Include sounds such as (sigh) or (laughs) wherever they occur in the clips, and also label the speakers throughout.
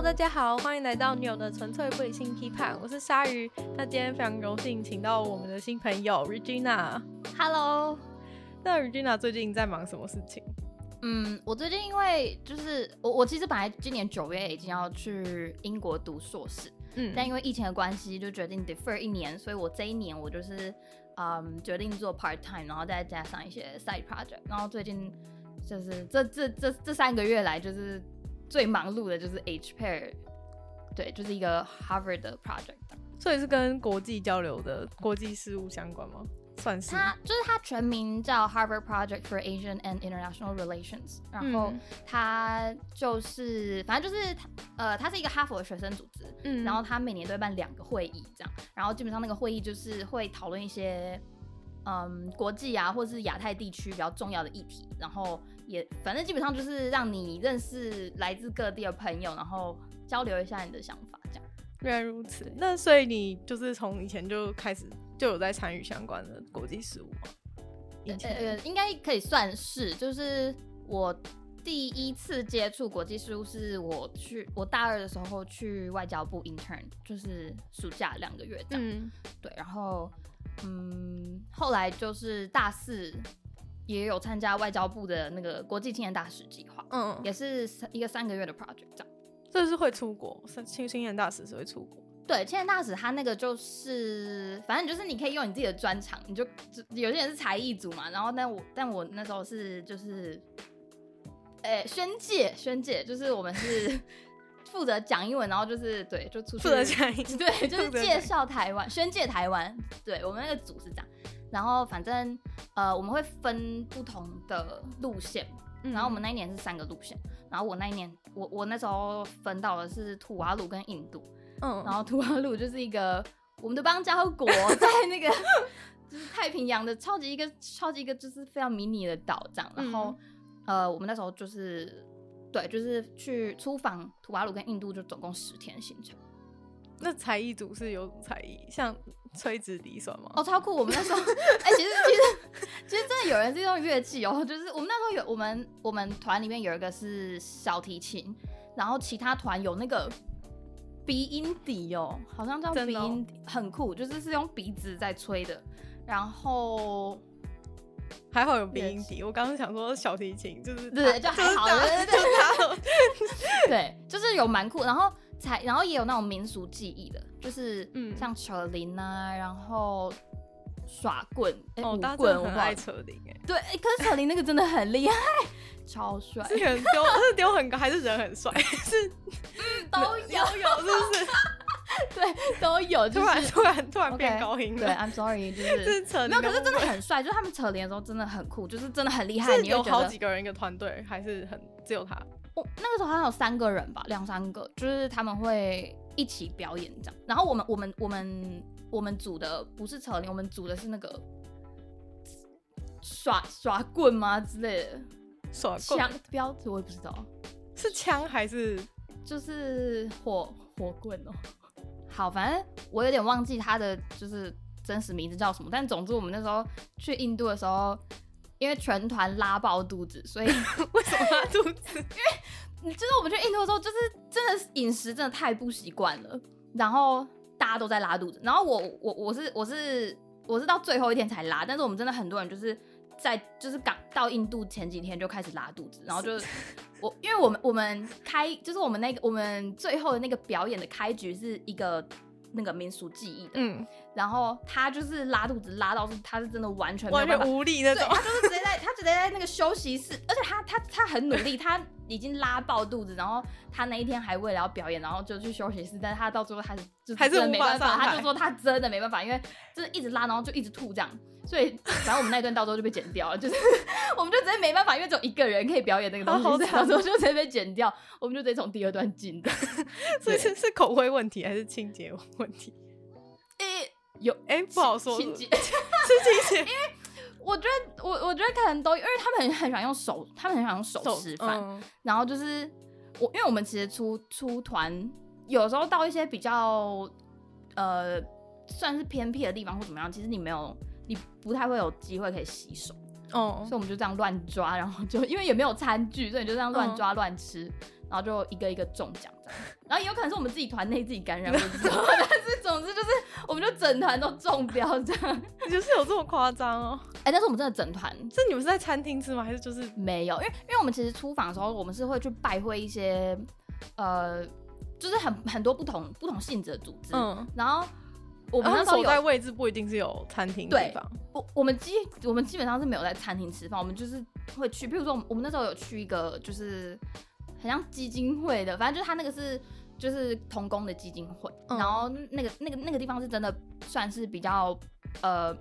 Speaker 1: Hello，大家好，欢迎来到女友的纯粹不理性批判，我是鲨鱼。那今天非常荣幸请到我们的新朋友 Regina。
Speaker 2: Hello，
Speaker 1: 那 Regina 最近在忙什么事情？
Speaker 2: 嗯，我最近因为就是我我其实本来今年九月已经要去英国读硕士，嗯，但因为疫情的关系就决定 defer 一年，所以我这一年我就是嗯决定做 part time，然后再加上一些 side project，然后最近就是这这这这三个月来就是。最忙碌的就是 HPair，对，就是一个 Harvard 的 project，
Speaker 1: 所以是跟国际交流的国际事务相关吗？算是。
Speaker 2: 它就是它全名叫 Harvard Project for Asian and International Relations，然后它就是、嗯、反正就是呃，它是一个哈佛的学生组织，嗯，然后它每年都会办两个会议这样，然后基本上那个会议就是会讨论一些嗯国际啊或者是亚太地区比较重要的议题，然后。也反正基本上就是让你认识来自各地的朋友，然后交流一下你的想法，这样。
Speaker 1: 原来如此，那所以你就是从以前就开始就有在参与相关的国际事务吗？以前
Speaker 2: 呃，应该可以算是，就是我第一次接触国际事务是我去我大二的时候去外交部 intern，就是暑假两个月这样。嗯，对，然后嗯，后来就是大四。也有参加外交部的那个国际青年大使计划，嗯，也是一个三个月的 project，这样。
Speaker 1: 这是会出国，青青年大使是会出国。
Speaker 2: 对，青年大使他那个就是，反正就是你可以用你自己的专长，你就，就有些人是才艺组嘛，然后但我但我那时候是就是，哎、欸，宣介宣介，就是我们是 (laughs) 负责讲英文，然后就是对，就出去
Speaker 1: 负责讲英文，
Speaker 2: 对，就是介绍台湾，宣介台湾，对我们那个组是这样。然后反正呃，我们会分不同的路线，嗯、然后我们那一年是三个路线，然后我那一年我我那时候分到的是土瓦鲁跟印度，嗯，然后土瓦鲁就是一个我们的邦交国，(laughs) 在那个就是太平洋的超级一个超级一个就是非常迷你的岛这样，然后、嗯、呃，我们那时候就是对，就是去出访土瓦鲁跟印度，就总共十天行程。
Speaker 1: 那才艺组是有才艺？像吹直笛算吗？
Speaker 2: 哦，超酷！我们那时候，(laughs) 哎、欸，其实其实其实真的有人是用乐器哦，就是我们那时候有我们我们团里面有一个是小提琴，然后其他团有那个鼻音笛哦，好像叫鼻音笛，很酷，就是是用鼻子在吹的。然后
Speaker 1: 还好有鼻音笛，我刚刚想说小提琴就是
Speaker 2: 对，就还好，对对对，对，就是有蛮酷，然后。才，然后也有那种民俗技艺的，就是嗯，像扯铃啊，然后耍棍，哎、
Speaker 1: 哦，
Speaker 2: 舞棍，我
Speaker 1: 很爱扯铃，哎，
Speaker 2: 对，可是扯铃那个真的很厉害，超帅，
Speaker 1: 是很丢，是丢很高，还是人很帅？(laughs) 是，
Speaker 2: 嗯，都有，
Speaker 1: 有，是不是？(laughs)
Speaker 2: 对，都有，就是、
Speaker 1: 突然突然突然变高音了，
Speaker 2: 对，I'm sorry，就是，(laughs) 是扯没有，可是真的很帅，就是他们扯铃的时候真的很酷，(laughs) 就是真的很厉害，你有
Speaker 1: 好几个人一个团队，还是很只有他。
Speaker 2: 我那个时候好像有三个人吧，两三个，就是他们会一起表演这样。然后我们我们我们我们组的不是扯铃，我们组的是那个耍耍棍吗之类的？
Speaker 1: 耍棍枪
Speaker 2: 标志我也不知道，
Speaker 1: 是枪还是
Speaker 2: 就是火火棍哦？好，反正我有点忘记他的就是真实名字叫什么。但总之我们那时候去印度的时候。因为全团拉爆肚子，所以 (laughs) 为
Speaker 1: 什么拉肚子？(laughs)
Speaker 2: 因为就是我们去印度的时候，就是真的饮食真的太不习惯了，然后大家都在拉肚子。然后我我我是我是我是到最后一天才拉，但是我们真的很多人就是在就是刚到印度前几天就开始拉肚子，然后就是我因为我们我们开就是我们那个我们最后的那个表演的开局是一个。那个民俗技艺的，嗯，然后他就是拉肚子拉到是，他是真的完全
Speaker 1: 完全无力那种，
Speaker 2: 他就是直接在，他直接在那个休息室，而且他他他很努力，他已经拉爆肚子，然后他那一天还为了要表演，然后就去休息室，但是他到最后还是就真的没办法，他就说他真的没办法，因为就是一直拉，然后就一直吐这样，所以反正我们那段到时候就被剪掉了，就是 (laughs) 我们就直接没办法，因为只有一个人可以表演那个东西，好好到时候就直接被剪掉，我们就直接从第二段进的，(laughs)
Speaker 1: 所以是是口味问题还是清洁问题？诶有诶、欸，不好说，(laughs) 是清洁，
Speaker 2: 因为我觉得我我觉得可能都，因为他们很很喜欢用手，他们很喜欢用手吃饭，嗯、然后就是我，因为我们其实出出团，有时候到一些比较呃算是偏僻的地方或怎么样，其实你没有，你不太会有机会可以洗手，哦、嗯，所以我们就这样乱抓，然后就因为也没有餐具，所以你就这样乱抓乱吃，嗯、然后就一个一个中奖。然后也有可能是我们自己团内自己感染，我不知道。(laughs) 但是总之就是，我们就整团都中标这样。(laughs)
Speaker 1: 就是有这么夸张哦？
Speaker 2: 哎、欸，但是我们真的整团，
Speaker 1: 是你们是在餐厅吃吗？还是就是
Speaker 2: 没有？因为因为我们其实出访的时候，我们是会去拜会一些呃，就是很很多不同不同性质的组织，嗯，然后。我们那时候所
Speaker 1: 在位置不一定是有餐厅地方，
Speaker 2: 我我们基我们基本上是没有在餐厅吃饭，我们就是会去，比如说我们那时候有去一个就是很像基金会的，反正就是他那个是就是童工的基金会，嗯、然后那个那个那个地方是真的算是比较呃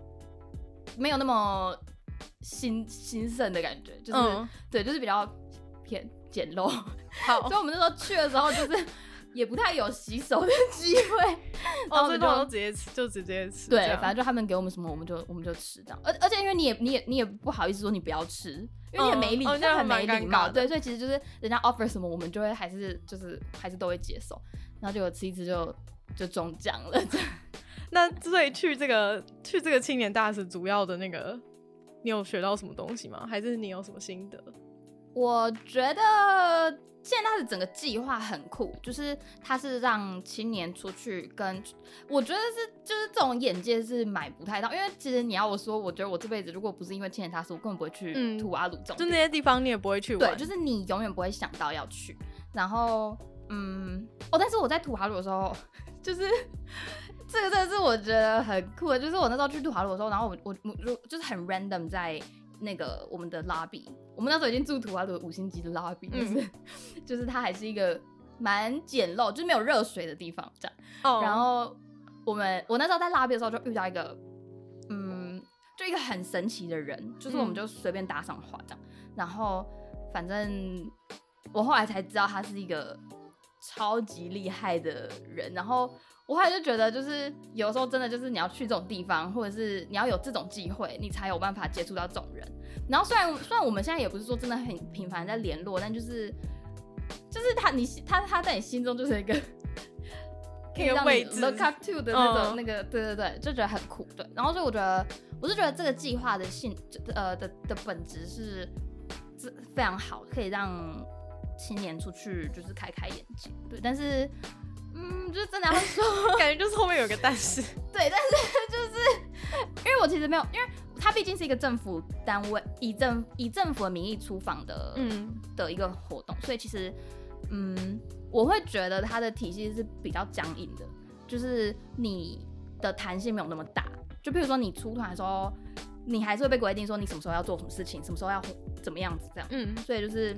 Speaker 2: 没有那么兴兴盛的感觉，就是、嗯、对，就是比较偏简陋，好，(laughs) 所以我们那时候去的时候就是。也不太有洗手的机会，(laughs)
Speaker 1: 然后我们就直接吃，就直接吃。
Speaker 2: 对，反正就他们给我们什么，我们就我们就吃这样。而而且因为你也你也你也不好意思说你不要吃，因为你很没礼，这、嗯、样很没礼貌。对，所以其实就是人家 offer 什么，我们就会还是就是还是都会接受。然后就有吃一次就就中奖了。(laughs)
Speaker 1: 那所以去这个去这个青年大使主要的那个，你有学到什么东西吗？还是你有什么心得？
Speaker 2: 我觉得。现在他的整个计划很酷，就是他是让青年出去跟，我觉得是就是这种眼界是买不太到，因为其实你要我说，我觉得我这辈子如果不是因为青年大使，我根本不会去土阿鲁这种、嗯，
Speaker 1: 就那些地方你也不会去玩，
Speaker 2: 对，就是你永远不会想到要去。然后，嗯，哦，但是我在土阿鲁的时候，就是这个真的是我觉得很酷的，就是我那时候去土阿鲁的时候，然后我我我就就是很 random 在。那个我们的 lobby，我们那时候已经住土瓦卢五星级的 lobby，就是、嗯、(laughs) 就是它还是一个蛮简陋，就是没有热水的地方这样。哦。然后我们我那时候在 lobby 的时候就遇到一个，嗯，就一个很神奇的人，就是我们就随便搭上话这样。嗯、然后反正我后来才知道他是一个超级厉害的人，然后。我还是就觉得，就是有时候真的就是你要去这种地方，或者是你要有这种机会，你才有办法接触到这种人。然后虽然虽然我们现在也不是说真的很频繁在联络，但就是就是他你他他在你心中就是一个 (laughs) 可以让你 look up to 的那种那个对对对，就觉得很酷。对，然后所以我觉得我是觉得这个计划的性呃的的本质是是非常好，可以让青年出去就是开开眼界。对，但是。嗯，就是真的要说，(laughs)
Speaker 1: 感觉就是后面有个但是，(laughs)
Speaker 2: 对，但是就是因为我其实没有，因为它毕竟是一个政府单位，以政以政府的名义出访的，嗯，的一个活动，所以其实，嗯，我会觉得它的体系是比较僵硬的，就是你的弹性没有那么大。就比如说你出团的时候，你还是会被规定说你什么时候要做什么事情，什么时候要怎么样子这样，嗯，所以就是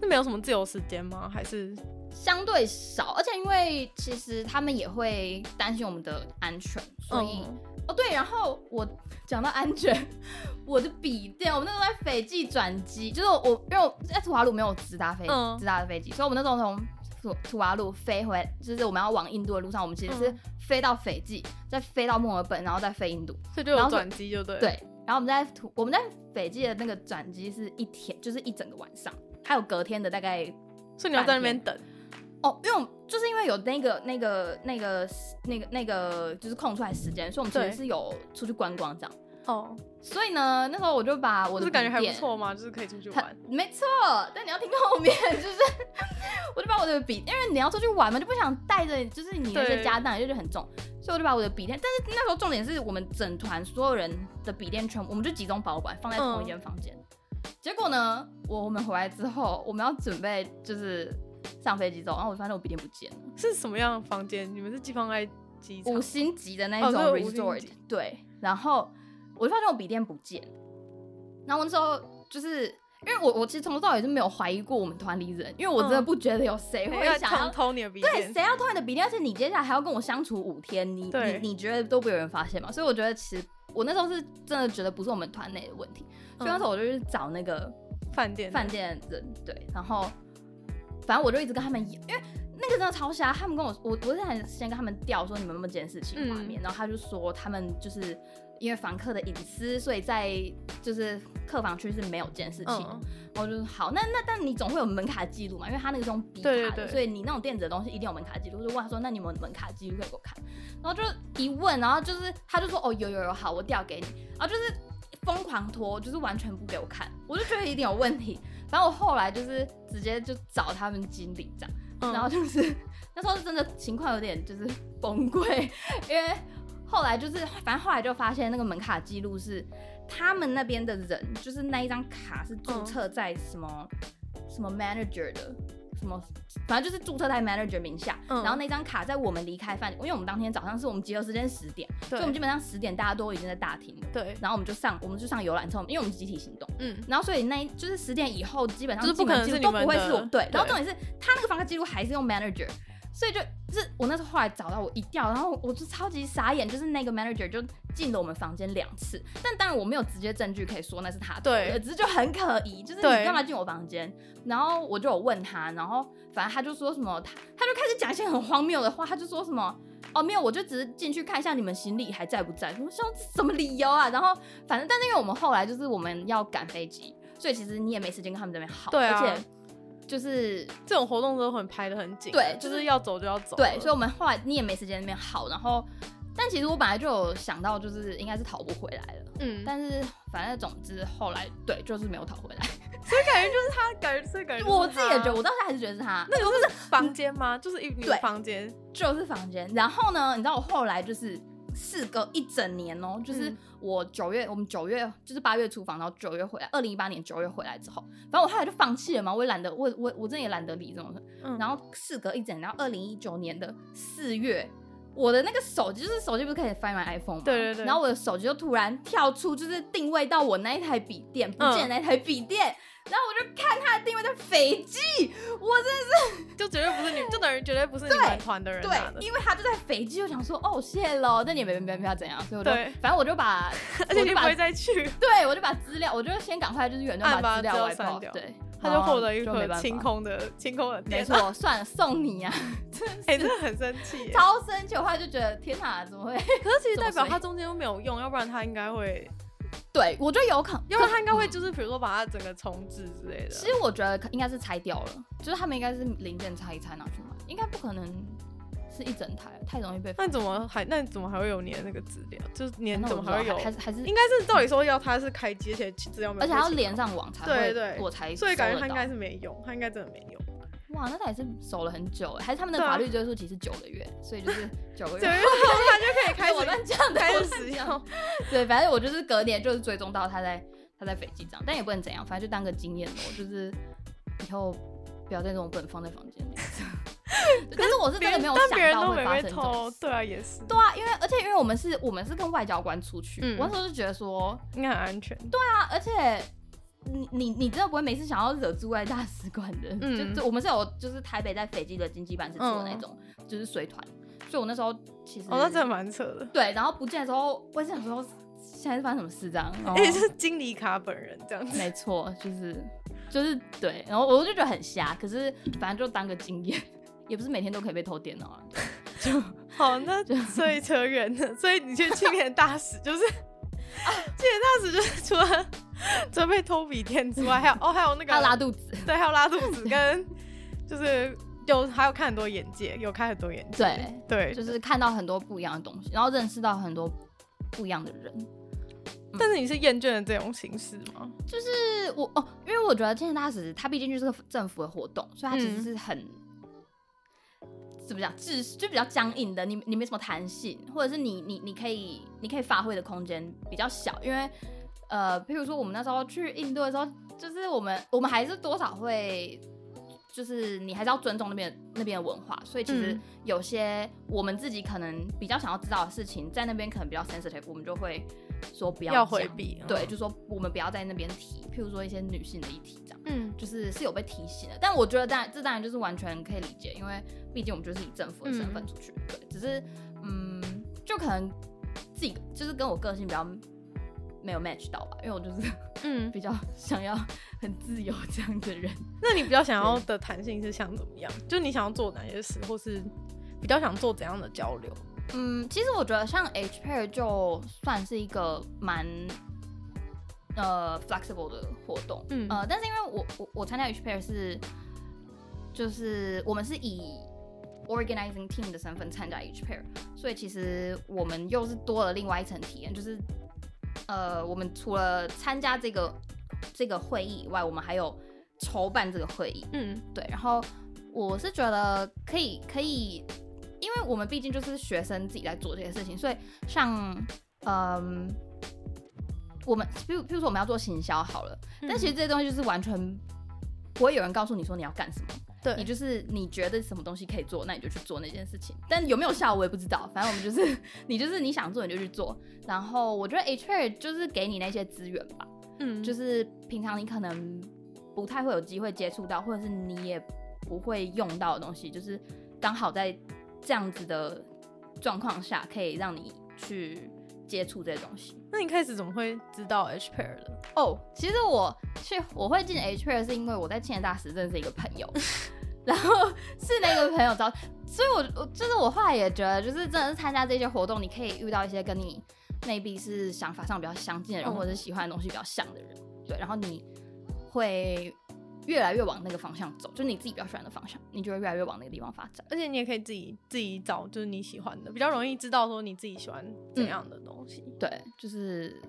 Speaker 1: 是没有什么自由时间吗？还是？
Speaker 2: 相对少，而且因为其实他们也会担心我们的安全，所以、嗯、哦对，然后我讲到安全，(laughs) 我的笔电，我们那时候在斐济转机，就是我因为我在土瓦鲁没有直达飞直达的飞机，所以我们那时候从土土瓦鲁飞回来，就是我们要往印度的路上，我们其实是飞到斐济，再飞到墨尔本，然后再飞印度，
Speaker 1: 所以就有转机就对。
Speaker 2: 对，然后我们在土我们在斐济的那个转机是一天，就是一整个晚上，还有隔天的大概，
Speaker 1: 所以你要在那边等。
Speaker 2: 哦，因为我们就是因为有那个那个那个那个那个就是空出来时间，所以我们其实是有出去观光这样。哦，所以呢，那时候我就把我的
Speaker 1: 是感觉还不错嘛，就是可以出去玩。
Speaker 2: 没错，但你要听后面，就是 (laughs) 我就把我的笔，因为你要出去玩嘛，就不想带着就是你那些家当，就觉得很重，所以我就把我的笔电。但是那时候重点是我们整团所有人的笔电全部，我们就集中保管放在同一间房间。嗯、结果呢，我我们回来之后，我们要准备就是。上飞机之后，然后我发现我笔电不见了。是
Speaker 1: 什么样的房间？你们是寄放在机场？
Speaker 2: 五星级的那种 resort。哦、对，然后我就发现我笔电不见。然后我那时候就是因为我我其实从头到尾是没有怀疑过我们团里人，因为我真的不觉得有谁会想要
Speaker 1: 偷你的笔电。
Speaker 2: 对，谁要偷你的笔电？而且你接下来还要跟我相处五天，你你你觉得都不有人发现吗？所以我觉得其实我那时候是真的觉得不是我们团内的问题。所以那时候我就去找那个饭店饭店的人，对，然后。反正我就一直跟他们演，因为那个真的超瞎。他们跟我，我我是很先跟他们调说你们有没有这件事情画面，嗯、然后他就说他们就是因为房客的隐私，所以在就是客房区是没有这件事情。嗯、我就说好，那那但你总会有门卡记录嘛，因为他那个是用笔卡的，对对对，所以你那种电子的东西一定有门卡记录。我就问他说，那你们门卡记录可以给我看？然后就一问，然后就是他就说哦有有有，好，我调给你。然后就是疯狂拖，就是完全不给我看，我就觉得一定有问题。反正我后来就是直接就找他们经理这样，嗯、然后就是那时候是真的情况有点就是崩溃，因为后来就是反正后来就发现那个门卡记录是他们那边的人，就是那一张卡是注册在什么、嗯、什么 manager 的。什么，反正就是注册在 manager 名下，嗯、然后那张卡在我们离开饭，因为我们当天早上是我们集合时间十点，所以我们基本上十点大家都已经在大厅
Speaker 1: 了，对，
Speaker 2: 然后我们就上，我们就上游览车，因为我们是集体行动，嗯，然后所以那就是十点以后基本上
Speaker 1: 就是不可能
Speaker 2: 都不会是我，对，
Speaker 1: 对
Speaker 2: 然后重点是他那个房卡记录还是用 manager。所以就，就是我那时候后来找到我一调，然后我就超级傻眼，就是那个 manager 就进了我们房间两次，但当然我没有直接证据可以说那是他的，
Speaker 1: 对，
Speaker 2: 只是就很可疑，就是你干嘛进我房间？然后我就有问他，然后反正他就说什么，他他就开始讲一些很荒谬的话，他就说什么，哦没有，我就只是进去看一下你们行李还在不在，我说什么理由啊？然后反正，但是因为我们后来就是我们要赶飞机，所以其实你也没时间跟他们这边耗，
Speaker 1: 对啊，
Speaker 2: 而且。就是
Speaker 1: 这种活动都很排的很紧，
Speaker 2: 对，
Speaker 1: 就是要走就要走。
Speaker 2: 对，所以我们后来你也没时间那边耗，然后，但其实我本来就有想到，就是应该是逃不回来了，嗯，但是反正总之后来对，就是没有逃回来，
Speaker 1: 所以感觉就是他，感觉所以感觉
Speaker 2: 我自己也觉得，我当时还是觉得是他。
Speaker 1: 那个是房间吗？就是一个房间，
Speaker 2: 就是房间。然后呢，你知道我后来就是。事隔一整年哦、喔，就是我九月，嗯、我们九月就是八月出房，然后九月回来，二零一八年九月回来之后，反正我后来就放弃了嘛，我也懒得，我我我真的也懒得理这种事。嗯、然后事隔一整年，然后二零一九年的四月，我的那个手机就是手机不是可以 Find My iPhone 吗？
Speaker 1: 对对对。
Speaker 2: 然后我的手机就突然跳出，就是定位到我那一台笔电，不见那台笔电。嗯然后我就看他的定位在斐济，我真的是 (laughs)
Speaker 1: 就绝对不是你，就等于绝对不是你们团的人
Speaker 2: 对，对，因为他就在斐济，就想说哦谢喽，那你也没没没要怎样，所以我就对反正我就把，(laughs)
Speaker 1: 而且你不会再去，(laughs)
Speaker 2: 对我就把资料，我就先赶快就是远端把资料外包，对，
Speaker 1: 他就获得一个清空的清空的，
Speaker 2: 没错，算了，送你啊，
Speaker 1: 哎，真的很生气，
Speaker 2: 超生气，我后来就觉得天哪，怎么会？
Speaker 1: 可是其实代表他中间都没有用，要不然他应该会。
Speaker 2: 对，我觉得有可能，
Speaker 1: 因为他应该会就是比如说把它整个重置之类的。
Speaker 2: 其实我觉得应该是拆掉了，就是他们应该是零件拆一拆拿去卖，应该不可能是一整台，太容易被。
Speaker 1: 那怎么还那怎么还会有你的那个资料？就是你怎么还会有？
Speaker 2: 还是还是
Speaker 1: 应该是照理说要它是开机而且资料没有，
Speaker 2: 而且还要连上网才会，对对，我才
Speaker 1: 所以感觉他应该是没用，他应该真的没用。
Speaker 2: 哇，那他也是守了很久，还是他们的法律追溯期是九个月，所以就是九个月，
Speaker 1: 九个月后他就可以开始我乱讲
Speaker 2: 开始使用。对，反正我就是隔年就是追踪到他在他在斐济这样，但也不能怎样，反正就当个经验咯，就是以后不要再这种本放在房间里。可是我是真的没有想到会发生这种，
Speaker 1: 对啊，也是，
Speaker 2: 对啊，因为而且因为我们是我们是跟外交官出去，我那时候就觉得说
Speaker 1: 应该很安全。
Speaker 2: 对啊，而且。你你你真的不会每次想要惹驻外大使馆的？嗯、就就我们是有就是台北在斐济的经济办事处的那种，嗯、就是随团。所以我那时候其实
Speaker 1: 哦，那真的蛮扯的。
Speaker 2: 对，然后不见的时候，我想说现在是发生什么事这样？
Speaker 1: 也是经理卡本人这样子。
Speaker 2: 没错，就是就是对。然后我就觉得很瞎，可是反正就当个经验，也不是每天都可以被偷电脑啊。就 (laughs)
Speaker 1: 好，那就所以扯远了。所以你去青年大使就是。(laughs) 啊，青年大使就是除了 (laughs) 准备偷笔电之外，还有哦，还有那个
Speaker 2: 还有拉肚子，(laughs)
Speaker 1: 对，还有拉肚子，跟就是有还有看很多眼界，有看很多眼界，对
Speaker 2: 对，就是看到很多不一样的东西，然后认识到很多不一样的人。
Speaker 1: 但是你是厌倦了这种形式吗？
Speaker 2: 就是我哦，因为我觉得青年大使他毕竟就是个政府的活动，所以他其实是很。嗯怎么讲？就是就比较僵硬的，你你没什么弹性，或者是你你你可以你可以发挥的空间比较小，因为呃，譬如说我们那时候去印度的时候，就是我们我们还是多少会，就是你还是要尊重那边那边的文化，所以其实有些我们自己可能比较想要知道的事情，在那边可能比较 sensitive，我们就会说不要
Speaker 1: 要回避，
Speaker 2: 对，就说我们不要在那边提，譬如说一些女性的议题这样，嗯，就是是有被提醒的，但我觉得当然这当然就是完全可以理解，因为。毕竟我们就是以政府的身份出去，嗯、对，只是嗯，就可能自己就是跟我个性比较没有 match 到吧，因为我就是嗯 (laughs) 比较想要很自由这样的人。
Speaker 1: 那你比较想要的弹性是想怎么样？就你想要做哪些事，或是比较想做怎样的交流？
Speaker 2: 嗯，其实我觉得像 H pair 就算是一个蛮呃 flexible 的活动，嗯呃，但是因为我我我参加 H pair 是就是我们是以 organizing team 的身份参加 H pair，所以其实我们又是多了另外一层体验，就是呃，我们除了参加这个这个会议以外，我们还有筹办这个会议，嗯，对，然后我是觉得可以可以，因为我们毕竟就是学生自己来做这些事情，所以像嗯，我们比如比如说我们要做行销好了，嗯、但其实这些东西就是完全不会有人告诉你说你要干什么，
Speaker 1: 对
Speaker 2: 你就是你觉得什么东西可以做，那你就去做那件事情，但有没有效我也不知道，反正我们就是你就是你想做你就去做，然后我觉得 HR 就是给你那些资源吧，嗯，就是平常你可能不太会有机会接触到，或者是你也。不会用到的东西，就是刚好在这样子的状况下，可以让你去接触这些东西。
Speaker 1: 那你开始怎么会知道 H pair 的？
Speaker 2: 哦，oh, 其实我去我会进 H pair 是因为我在青年大使认识一个朋友，(laughs) 然后是那个朋友找，所以我我就是我后来也觉得，就是真的是参加这些活动，你可以遇到一些跟你 maybe 是想法上比较相近的人，嗯、或者是喜欢的东西比较像的人，对，然后你会。越来越往那个方向走，就是你自己比较喜欢的方向，你就会越来越往那个地方发展。
Speaker 1: 而且你也可以自己自己找，就是你喜欢的，比较容易知道说你自己喜欢怎样的东西。
Speaker 2: 嗯、对，就是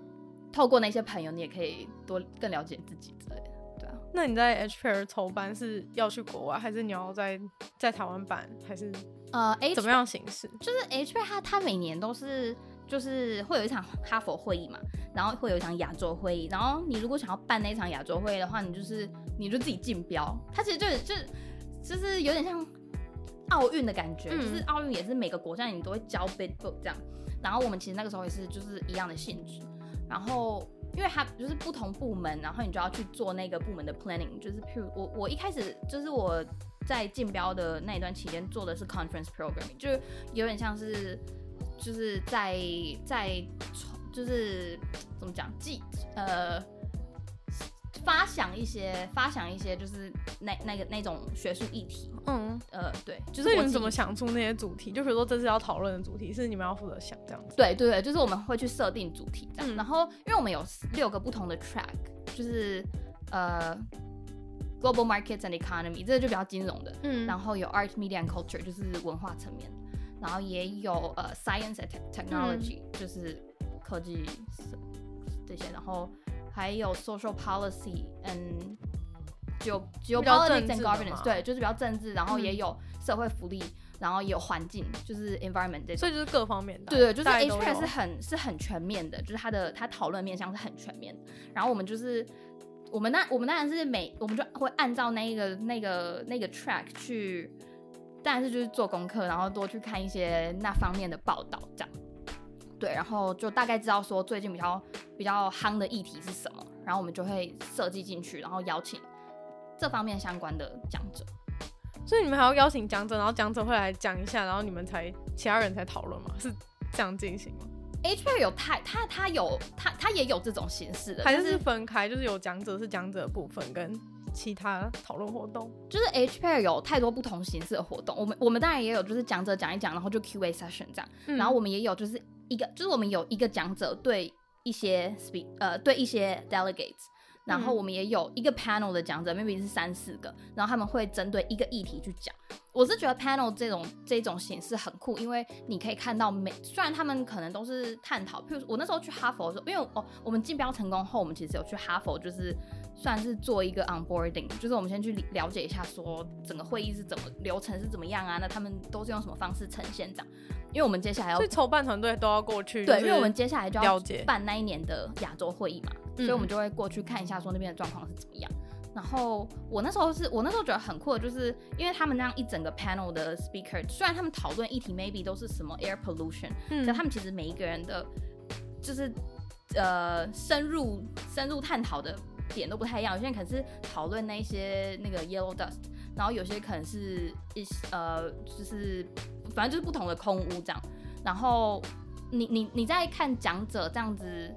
Speaker 2: 透过那些朋友，你也可以多更了解自己之类的。对啊，
Speaker 1: 那你在 H Pair 筹办是要去国外，还是你要在在台湾办，还是呃怎么样形式？
Speaker 2: 就是 H Pair 它它每年都是。就是会有一场哈佛会议嘛，然后会有一场亚洲会议，然后你如果想要办那场亚洲会议的话，你就是你就自己竞标，它其实就是就就是有点像奥运的感觉，嗯、就是奥运也是每个国家你都会交 bid book 这样，然后我们其实那个时候也是就是一样的性质，然后因为它就是不同部门，然后你就要去做那个部门的 planning，就是譬如我我一开始就是我在竞标的那一段期间做的是 conference programming，就有点像是。就是在在就是怎么讲，记呃发想一些发想一些，就是那那个那种学术议题，嗯呃对，就是我
Speaker 1: 你们怎么想出那些主题？就比如说这次要讨论的主题是你们要负责想这样子？
Speaker 2: 对对对，就是我们会去设定主题这样，嗯、然后因为我们有六个不同的 track，就是呃 global markets and economy 这个就比较金融的，嗯，然后有 art media and culture 就是文化层面。然后也有呃，science and technology，、嗯、就是科技这些，然后还有 social policy and geo geopolitics and governance，对，就是比较政治，然后也有社会福利，嗯、然后也有环境，就是 environment 这种，
Speaker 1: 所以就是各方面的，
Speaker 2: 对对，就是 HR 是很是很全面的，就是它的它讨论面向是很全面的。然后我们就是我们那我们当然是每我们就会按照那个那个那个 track 去。但是就是做功课，然后多去看一些那方面的报道，这样，对，然后就大概知道说最近比较比较夯的议题是什么，然后我们就会设计进去，然后邀请这方面相关的讲者。
Speaker 1: 所以你们还要邀请讲者，然后讲者会来讲一下，然后你们才其他人才讨论吗？是这样进行吗
Speaker 2: ？HR 有太他他有他他也有这种形式的，
Speaker 1: 还是分开，就是有讲者是讲者的部分跟。其他讨论活动。
Speaker 2: 就是 H pair 有太多不同形式的活动，我们我们当然也有，就是讲者讲一讲，然后就 Q&A session 这样，嗯、然后我们也有就是一个，就是我们有一个讲者对一些 speak 呃对一些 delegates，然后我们也有一个 panel 的讲者，maybe 是三四个，然后他们会针对一个议题去讲。我是觉得 panel 这种这种形式很酷，因为你可以看到每虽然他们可能都是探讨，譬如我那时候去哈佛的时候，因为哦我们竞标成功后，我们其实有去哈佛就是。算是做一个 onboarding，就是我们先去了解一下，说整个会议是怎么流程是怎么样啊？那他们都是用什么方式呈现这样？因为我们接下来要，
Speaker 1: 所以筹办团队都要过去，
Speaker 2: 对，因为我们接下来就要办那一年的亚洲会议嘛，所以我们就会过去看一下，说那边的状况是怎么样。然后我那时候是我那时候觉得很酷的，就是因为他们那样一整个 panel 的 speaker，虽然他们讨论议题 maybe 都是什么 air pollution，嗯，但他们其实每一个人的，就是呃深入深入探讨的。点都不太一样，有些人可能是讨论那些那个 yellow dust，然后有些可能是一呃，就是反正就是不同的空屋这样。然后你你你在看讲者这样子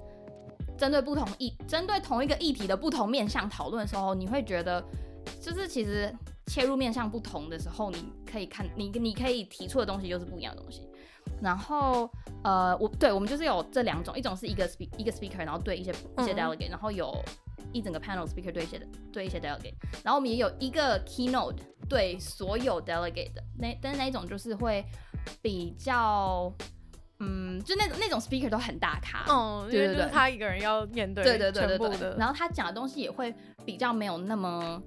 Speaker 2: 针对不同议，针对同一个议题的不同面向讨论的时候，你会觉得就是其实切入面向不同的时候，你可以看你你可以提出的东西就是不一样的东西。然后呃，我对我们就是有这两种，一种是一个 speak 一个 speaker，然后对一些一些 delegate，、嗯、然后有。一整个 panel speaker 对一些对一些 delegate，然后我们也有一个 keynote 对所有 delegate 的那，但是那一种就是会比较，嗯，就那种那种 speaker 都很大咖，
Speaker 1: 嗯，对对对，就是他一个人要面对
Speaker 2: 对对对对对，然后他讲的东西也会比较没有那么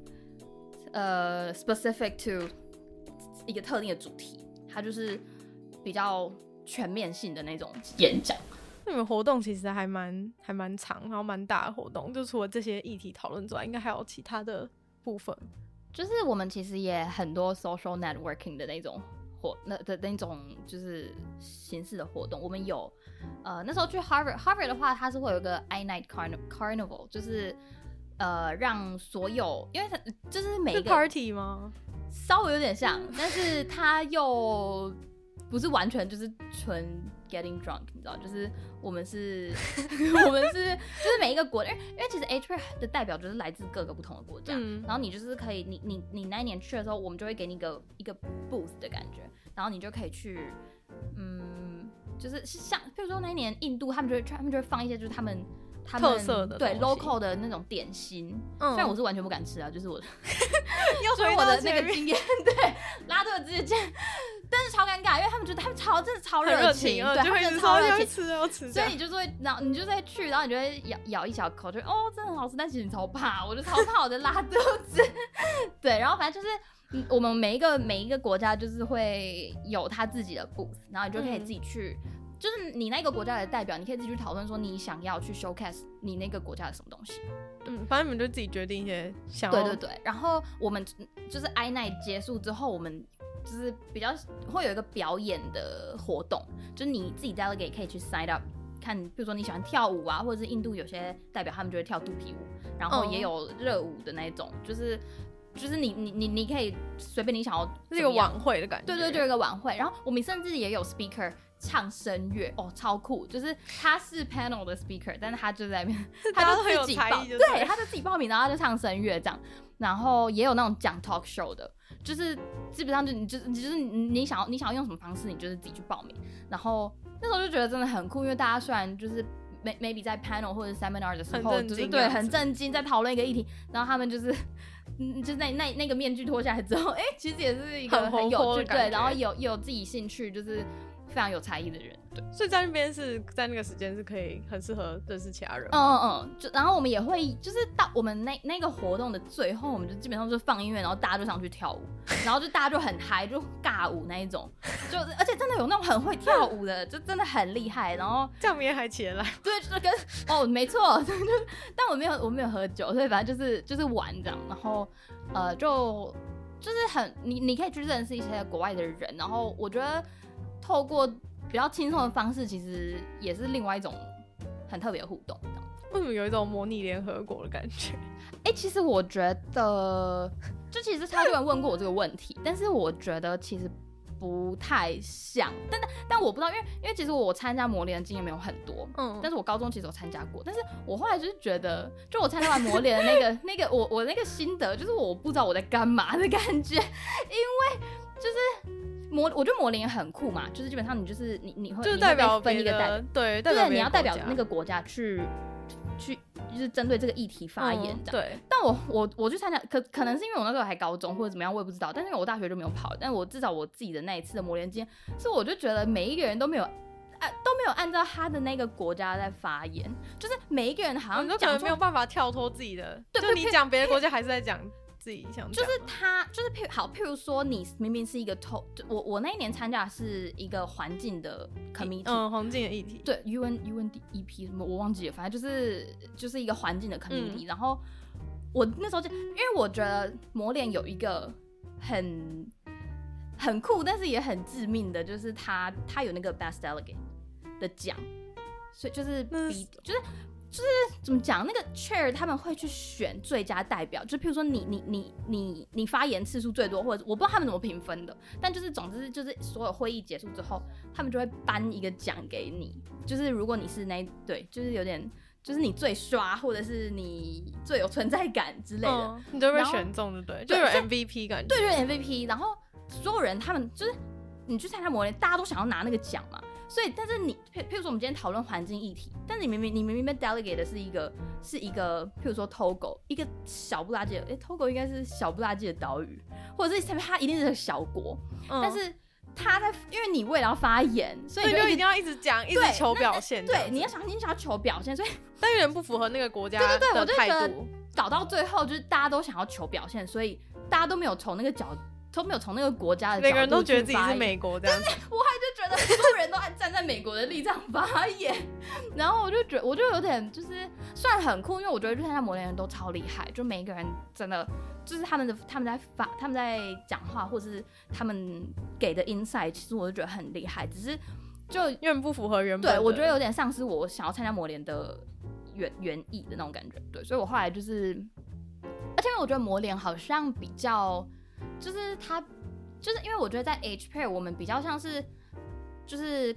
Speaker 2: 呃 specific to 一个特定的主题，他就是比较全面性的那种演讲。
Speaker 1: 那你们活动其实还蛮还蛮长，然后蛮大的活动，就除了这些议题讨论之外，应该还有其他的部分。
Speaker 2: 就是我们其实也很多 social networking 的那种活那的那种就是形式的活动。我们有呃那时候去 Harvard Harvard 的话，它是会有一个 I Night Carnival，就是呃让所有因为它就是每一个
Speaker 1: party 吗？
Speaker 2: 稍微有点像，但是它又不是完全就是纯 getting drunk，你知道，就是我们是 (laughs) (laughs) 我们是，就是每一个国，因为因为其实 HBR 的代表就是来自各个不同的国家，嗯、然后你就是可以，你你你那一年去的时候，我们就会给你一个一个 booth 的感觉，然后你就可以去，嗯，就是像，比如说那一年印度，他们就会他们就会放一些就是他们。他们
Speaker 1: 特色的
Speaker 2: 对 local 的那种点心，嗯、虽然我是完全不敢吃啊，就是我 (laughs) 的，
Speaker 1: 又
Speaker 2: 说我的那个经验，对，拉队直接这样，但是超尴尬，因为他们觉得他们超真的超热情，情对，就会超热情，吃要吃，所以你就是会，然后你就在去，然后你就会咬咬一小口，就哦，真的很好吃，但其实你超怕，我就超怕我的拉肚子，(laughs) 对，然后反正就是，我们每一个每一个国家就是会有他自己的 booth，然后你就可以自己去。嗯就是你那个国家的代表，你可以自己去讨论说你想要去 showcase 你那个国家的什么东西。
Speaker 1: 嗯，反正你们就自己决定一些想。
Speaker 2: 对对对，然后我们就是 I Night 结束之后，我们就是比较会有一个表演的活动，就是你自己 delegate 可以去 sign up 看，比如说你喜欢跳舞啊，或者是印度有些代表他们就会跳肚皮舞，然后也有热舞的那种，就是就是你你你你可以随便你想要
Speaker 1: 这个晚会的感觉。
Speaker 2: 对对，就是一个晚会。然后我们甚至也有 speaker。唱声乐哦，超酷！就是他是 panel 的 speaker，但是他就在那边，(laughs) 他就自己报，对，他就自己报名，然后他就唱声乐这样。然后也有那种讲 talk show 的，就是基本上就你就你就是你想要你想要用什么方式，你就是自己去报名。然后那时候就觉得真的很酷，因为大家虽然就是 maybe 在 panel 或者 seminar 的时候，就是对很震惊，在讨论一个议题，然后他们就是嗯，就那那那个面具脱下来之后，哎、欸，其实也是一个很有趣，对，然后有有自己兴趣就是。非常有才艺的人，对，
Speaker 1: 所以在那边是在那个时间是可以很适合认识其他人。
Speaker 2: 嗯嗯嗯，就然后我们也会就是到我们那那个活动的最后，我们就基本上就放音乐，然后大家就上去跳舞，(laughs) 然后就大家就很嗨，就尬舞那一种，就而且真的有那种很会跳舞的，(laughs) 就真的很厉害。然后
Speaker 1: 这样明天还起得来？(laughs)
Speaker 2: 对，就是跟哦，没错，就但我没有我没有喝酒，所以反正就是就是玩这样，然后呃就就是很你你可以去认识一些国外的人，然后我觉得。透过比较轻松的方式，其实也是另外一种很特别的互动。
Speaker 1: 为什么有一种模拟联合国的感觉？
Speaker 2: 哎、欸，其实我觉得，就其实超多人问过我这个问题，但是我觉得其实不太像。但但但我不知道，因为因为其实我参加模联的经验没有很多，嗯，但是我高中其实有参加过。但是我后来就是觉得，就我参加完模联的那个 (laughs) 那个我我那个心得，就是我不知道我在干嘛的感觉，因为就是。模，我觉得模联也很酷嘛，就是基本上你就是你你会就是代表分一个代表，
Speaker 1: 对，
Speaker 2: 对，你要代表那个国家去去就是针对这个议题发言这样。
Speaker 1: 对，
Speaker 2: 但我我我去参加，可可能是因为我那时候还高中或者怎么样，我也不知道。但是我大学就没有跑，但我至少我自己的那一次的模联经验，是我就觉得每一个人都没有啊都没有按照他的那个国家在发言，就是每一个人好像都讲
Speaker 1: 没有办法跳脱自己的，就你讲别的国家还是在讲。自己想
Speaker 2: 就是他，就是譬好，譬如说你明明是一个投，我我那一年参加的是一个环境的 committee，
Speaker 1: 嗯，环境的议题，
Speaker 2: 对，U N U N D E P 什么我忘记了，反正就是就是一个环境的 committee，嗯。然后我那时候就因为我觉得磨练有一个很很酷，但是也很致命的，就是他他有那个 best delegate 的奖，所以就是比就是。就是怎么讲，那个 chair 他们会去选最佳代表，就譬如说你你你你你发言次数最多，或者我不知道他们怎么评分的，但就是总之就是所有会议结束之后，他们就会颁一个奖给你，就是如果你是那对，就是有点就是你最刷，或者是你最有存在感之类的，嗯、
Speaker 1: 你都会选中的对，就有 MVP 感觉，
Speaker 2: 对，就是 MVP，然后所有人他们就是你去参加模联，大家都想要拿那个奖嘛。所以，但是你，譬譬如说，我们今天讨论环境议题，但是你明明你明明被 delegate 的是一个是一个，譬如说 Togo，一个小不拉几的，哎、欸，Togo 应该是小不拉几的岛屿，或者是它一定是个小国，嗯、但是他在，因为你为了要发言，所以就一定要一直讲，一直求表现，对，你要想你想要求表现，所以
Speaker 1: 但有点不符合那个国家的态度，
Speaker 2: 搞到最后就是大家都想要求表现，所以大家都没有从那个角都没有从那个国家的
Speaker 1: 每个人都觉得自己是美国这样子，
Speaker 2: 我还就觉得所有人都还站在美国的立场发言，然后我就觉得我就有点就是算很酷，因为我觉得就参加摩联人都超厉害，就每一个人真的就是他们的他们在发他们在讲话，或是他们给的 insight，其实我就觉得很厉害，只是就
Speaker 1: 有点不符合原本。
Speaker 2: 对，我觉得有点丧失我想要参加摩联的原原意的那种感觉。对，所以我后来就是，而且我觉得摩联好像比较。就是他，就是因为我觉得在 H pair 我们比较像是，就是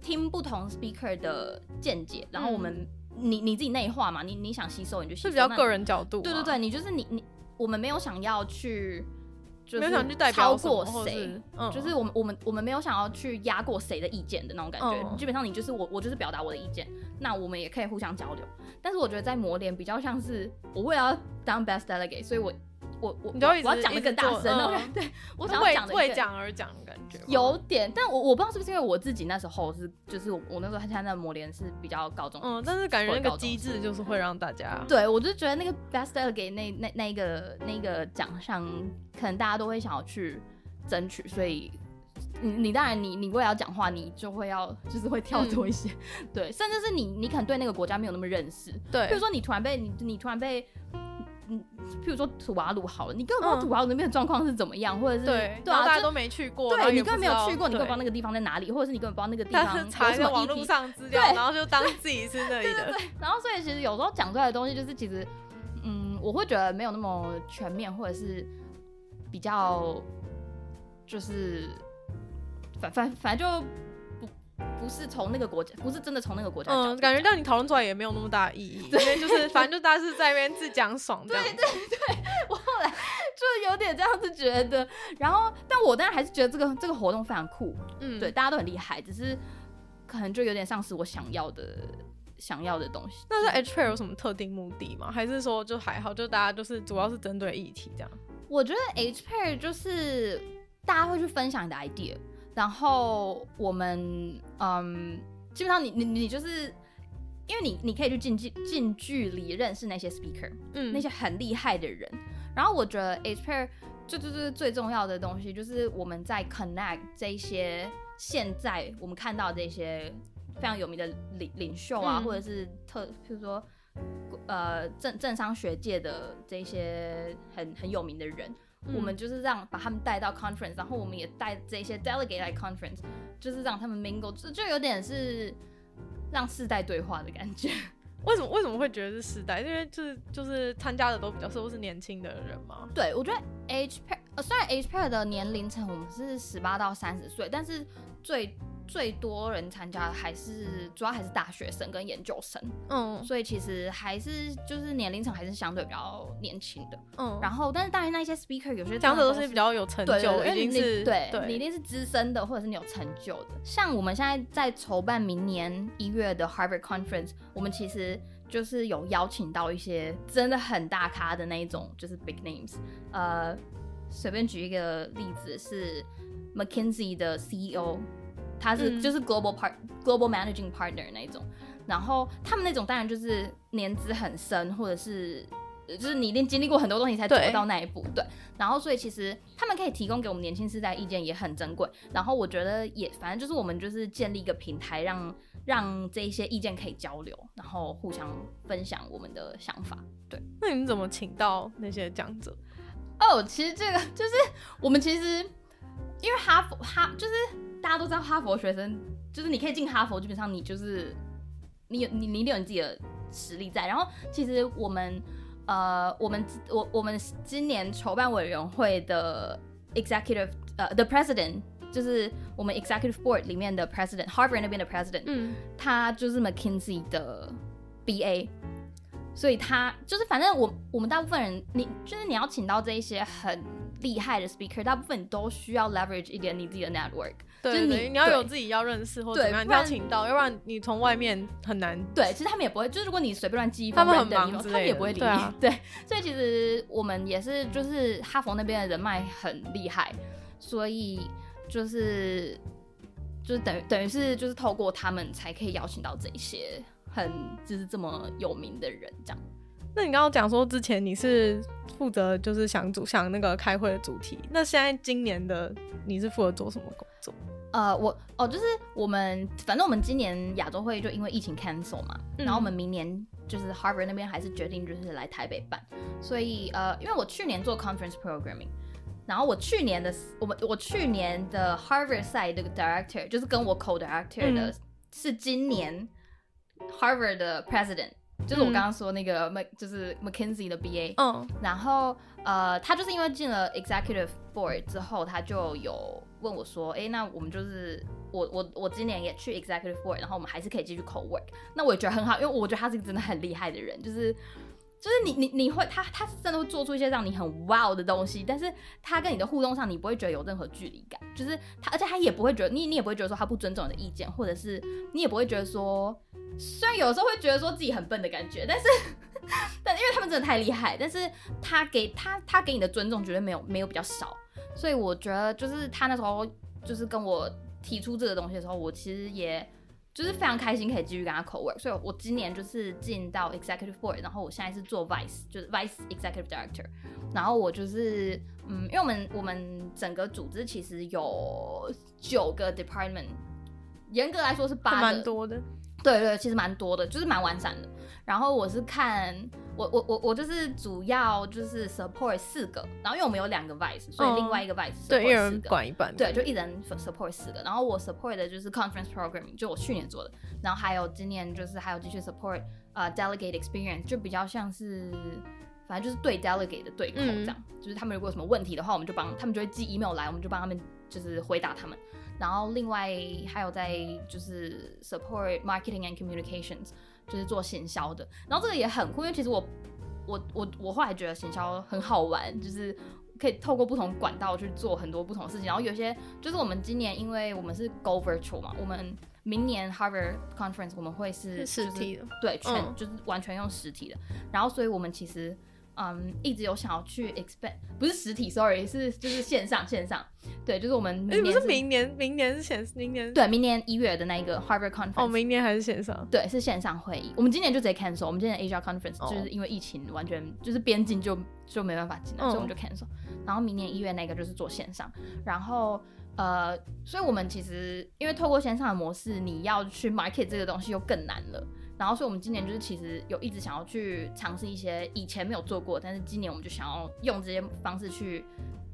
Speaker 2: 听不同 speaker 的见解，然后我们、嗯、你你自己内化嘛，你你想吸收你就吸收，
Speaker 1: 是比较个人角度。
Speaker 2: 对对对，你就是你你我们没有想要去，就是
Speaker 1: 没有想去代表
Speaker 2: 超过
Speaker 1: 谁，嗯、
Speaker 2: 就是我们我们我们没有想要去压过谁的意见的那种感觉。
Speaker 1: 嗯、
Speaker 2: 基本上你就是我我就是表达我的意见，那我们也可以互相交流。但是我觉得在磨练比较像是我为了要当 best delegate，所以我。我我我要讲的更大声了，嗯、(laughs) 对我想要讲的
Speaker 1: 为讲而讲的感觉，
Speaker 2: 有点，但我我不知道是不是因为我自己那时候是，就是我我那时候参加那模联是比较高中，
Speaker 1: 嗯，但是感觉那个机制就是会让大家，
Speaker 2: 对我就觉得那个 best delegate 那那那个那个奖项，可能大家都会想要去争取，所以你你当然你你为了要讲话，你就会要就是会跳脱一些，嗯、(laughs) 对，甚至是你你可能对那个国家没有那么认识，
Speaker 1: 对，
Speaker 2: 比如说你突然被你你突然被。嗯，譬如说土瓦鲁好了，你根本不知道土瓦鲁那边的状况是怎么样，或者是
Speaker 1: 对，
Speaker 2: 对啊，
Speaker 1: 大家都没去过，
Speaker 2: 对，你根本没有去过，你根本不知道那个地方在哪里，或者是你根本不知道那个地方
Speaker 1: 查在网络上资料，然后就当自己是那里的，
Speaker 2: 对，然后所以其实有时候讲出来的东西，就是其实，嗯，我会觉得没有那么全面，或者是比较，就是反反反正就。不是从那个国家，不是真的从那个国家。
Speaker 1: 嗯，感觉让你讨论出来也没有那么大意义，对因为就是反正就大家是在那边自讲爽的。
Speaker 2: 对对对，(laughs) 我后来就有点这样子觉得。然后，但我当然还是觉得这个这个活动非常酷。嗯，对，大家都很厉害，只是可能就有点丧失我想要的想要的东西。
Speaker 1: 那是 H pair 有什么特定目的吗？还是说就还好，就大家就是主要是针对议题这样？
Speaker 2: 我觉得 H pair 就是大家会去分享你的 idea。然后我们嗯，基本上你你你就是，因为你你可以去近距近距离认识那些 speaker，嗯，那些很厉害的人。然后我觉得 H pair 就就是最重要的东西，就是我们在 connect 这一些现在我们看到这些非常有名的领领袖啊，嗯、或者是特，譬如说呃政政商学界的这些很很有名的人。我们就是让把他们带到 conference，然后我们也带这些 delegate 来 conference，就是让他们 mingle，就就有点是让世代对话的感觉。(laughs)
Speaker 1: 为什么为什么会觉得是世代？因为就是就是参加的都比较都是年轻的人嘛。
Speaker 2: 对，我觉得 H pair 呃，虽然 H pair 的年龄层我们是十八到三十岁，但是最最多人参加的还是主要还是大学生跟研究生，嗯，所以其实还是就是年龄层还是相对比较年轻的，嗯，然后但是当然那些 speaker 有些讲者
Speaker 1: 都是比较有成就，已经是
Speaker 2: 对，你一定是资深的或者是你有成就的。像我们现在在筹办明年一月的 Harvard Conference，我们其实就是有邀请到一些真的很大咖的那一种，就是 big names，呃，随便举一个例子是 McKinsey 的 CEO。他是就是 global part、嗯、global managing partner 那一种，然后他们那种当然就是年资很深，或者是就是你一定经历过很多东西才走到那一步，对，对。然后所以其实他们可以提供给我们年轻世代意见也很珍贵。然后我觉得也反正就是我们就是建立一个平台让，让让这一些意见可以交流，然后互相分享我们的想法。对，
Speaker 1: 那你们怎么请到那些讲者？
Speaker 2: 哦，其实这个就是我们其实因为哈佛哈就是。大家都知道哈佛学生就是你可以进哈佛，基本上你就是你有你你一定有你自己的实力在。然后其实我们呃我们我我们今年筹办委员会的 executive 呃 the president 就是我们 executive board 里面的 president Harvard 那边的 president，嗯，他就是 McKinsey 的 BA，所以他就是反正我我们大部分人你就是你要请到这一些很厉害的 speaker，大部分你都需要 leverage 一点你自己的 network。
Speaker 1: 对，你，你要有自己要认识或者怎么样，你要请到，要不然你从外面很难。
Speaker 2: 对，其实他们也不会，就是如果你随便乱寄，
Speaker 1: 他们很忙
Speaker 2: 他们也不会理你。对，所以其实我们也是，就是哈佛那边的人脉很厉害，所以就是就是等于等于是就是透过他们才可以邀请到这一些很就是这么有名的人这样。
Speaker 1: 那你刚刚讲说之前你是负责就是想主想那个开会的主题，那现在今年的你是负责做什么工作？
Speaker 2: 呃，我哦，就是我们反正我们今年亚洲会就因为疫情 cancel 嘛，嗯、然后我们明年就是 Harvard 那边还是决定就是来台北办，所以呃，因为我去年做 conference programming，然后我去年的我们我去年的 Harvard side 这个 director 就是跟我 co director 的、嗯、是今年 Harvard 的 president。就是我刚刚说那个 Mc、嗯、就是 McKinsey 的 BA，嗯，然后呃，他就是因为进了 Executive Board 之后，他就有问我说，哎、欸，那我们就是我我我今年也去 Executive Board，然后我们还是可以继续 co-work，那我也觉得很好，因为我觉得他是一个真的很厉害的人，就是就是你你你会他他是真的会做出一些让你很 wow 的东西，但是他跟你的互动上，你不会觉得有任何距离感，就是他，而且他也不会觉得你你也不会觉得说他不尊重你的意见，或者是你也不会觉得说。虽然有时候会觉得说自己很笨的感觉，但是，(laughs) 但因为他们真的太厉害，但是他给他他给你的尊重绝对没有没有比较少，所以我觉得就是他那时候就是跟我提出这个东西的时候，我其实也就是非常开心可以继续跟他 co work，所以我今年就是进到 executive board，然后我现在是做 vice，就是 vice executive director，然后我就是嗯，因为我们我们整个组织其实有九个 department，严格来说是八个，蛮
Speaker 1: 多的。
Speaker 2: 对对，其实蛮多的，就是蛮完善的。然后我是看我我我我就是主要就是 support 四个，然后因为我们有两个 vice，所以另外一个 vice
Speaker 1: 对，一人管一半，
Speaker 2: 对，就一人 support 四个。然后我 support 的就是 conference programming，就我去年做的。然后还有今年就是还有继续 support 呃 delegate experience，就比较像是反正就是对 delegate 的对口这样，嗯、就是他们如果有什么问题的话，我们就帮他们就会寄 email 来，我们就帮他们就是回答他们。然后另外还有在就是 support marketing and communications，就是做行销的。然后这个也很酷，因为其实我我我我后来觉得行销很好玩，就是可以透过不同管道去做很多不同的事情。然后有些就是我们今年因为我们是 go virtual 嘛，我们明年 Harvard conference 我们会是
Speaker 1: 实体的，
Speaker 2: 对，全、嗯、就是完全用实体的。然后所以我们其实。嗯，一直有想要去 expand，不是实体，sorry，是就是线上线上，对，就是我们明年是、欸、不是明年，明年是线，明年对，明年一月的那个 Harvard Conference，
Speaker 1: 哦，明年还是线上，
Speaker 2: 对，是线上会议。我们今年就直接 cancel，我们今年 Asia Conference、哦、就是因为疫情完全就是边境就就没办法进来，嗯、所以我们就 cancel。然后明年一月那个就是做线上，然后呃，所以我们其实因为透过线上的模式，你要去 market 这个东西又更难了。然后，所以我们今年就是其实有一直想要去尝试一些以前没有做过，但是今年我们就想要用这些方式去。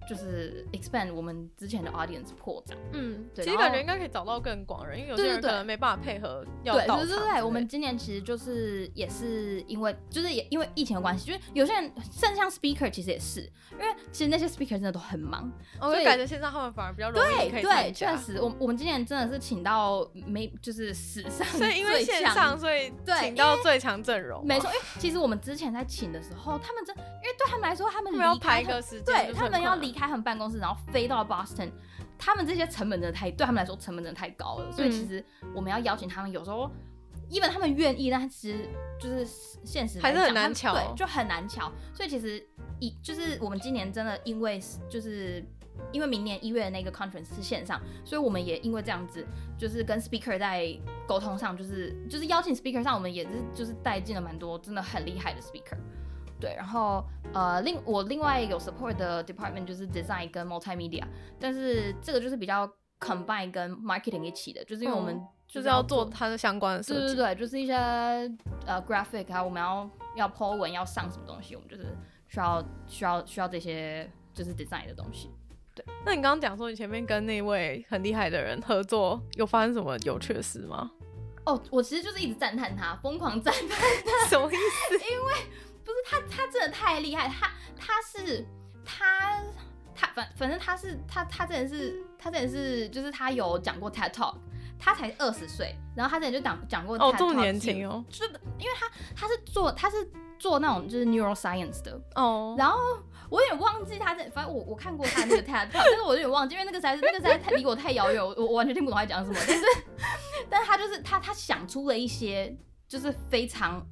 Speaker 2: 就是 expand 我们之前的 audience 扩张，
Speaker 1: 嗯，对，其实感觉应该可以找到更广人，因为有些人可能没办法配合要。对对对，
Speaker 2: 对，我们今年其实就是也是因为就是也因为疫情的关系，就是有些人甚至像 speaker 其实也是，因为其实那些 speaker 真的都很忙，
Speaker 1: 所以感觉线上他们反而比较容易可以。
Speaker 2: 对对，确实，我我们今年真的是请到没就是史上 (laughs)
Speaker 1: 所以因为线上所以请到最强阵容。
Speaker 2: 没错，因为其实我们之前在请的时候，他们真因为对他们来说，他们
Speaker 1: 要排一个时间，
Speaker 2: 对他们要离。开他们办公室，然后飞到 Boston，他们这些成本真的太，对他们来说成本真的太高了。所以其实我们要邀请他们，有时候，even 他们愿意，但其实就是现实
Speaker 1: 还是很难巧，
Speaker 2: 对，就很难巧。所以其实一就是我们今年真的因为就是因为明年一月的那个 conference 是线上，所以我们也因为这样子，就是跟 speaker 在沟通上，就是就是邀请 speaker 上，我们也是就是带进了蛮多真的很厉害的 speaker。对，然后呃，另我另外有 support 的 department 就是 design 跟 multimedia，但是这个就是比较 combine 跟 marketing 一起的，就是因为我们
Speaker 1: 就是要做它的相关的设计，对对
Speaker 2: 对，就是一些呃 graphic 啊，我们要要 po 文要上什么东西，我们就是需要需要需要这些就是 design 的东西。对，
Speaker 1: 那你刚刚讲说你前面跟那位很厉害的人合作，有发生什么有趣的事吗？
Speaker 2: 哦，我其实就是一直赞叹他，疯狂赞叹他，(laughs)
Speaker 1: 什么意思？(laughs)
Speaker 2: 因为。不是他，他真的太厉害。他他是他他反反正他是他他真的是他真的是就是他有讲过 TED Talk，他才二十岁，然后他之前就讲讲过 TED Talk，
Speaker 1: 哦，这么年轻哦，
Speaker 2: 就是因为他他是做他是做那种就是 neuroscience 的
Speaker 1: 哦，
Speaker 2: 然后我有点忘记他在，反正我我看过他那个 (laughs) TED Talk，但是我有点忘记，因为那个实在是那个实在太离我太遥远，我我完全听不懂他讲什么，但是但是他就是他他想出了一些就是非常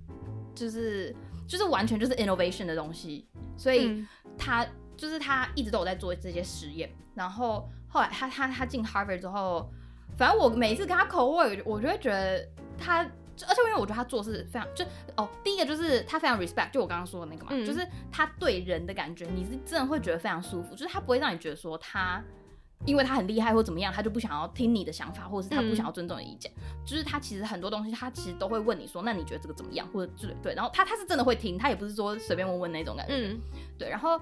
Speaker 2: 就是。就是完全就是 innovation 的东西，所以他就是他一直都有在做这些实验。然后后来他他他进 Harvard 之后，反正我每次跟他口味我就会觉得他就而且因为我觉得他做事非常就哦，第一个就是他非常 respect，就我刚刚说的那个嘛，嗯、就是他对人的感觉，你是真的会觉得非常舒服，就是他不会让你觉得说他因为他很厉害或怎么样，他就不想要听你的想法，或者是他不想要尊重你的意见，嗯、就是他其实很多东西他其实都会问你说，那你觉得这个怎么样，或者对对，然后他他是真的会听，他也不是说随便问问那种感觉，嗯、对，然后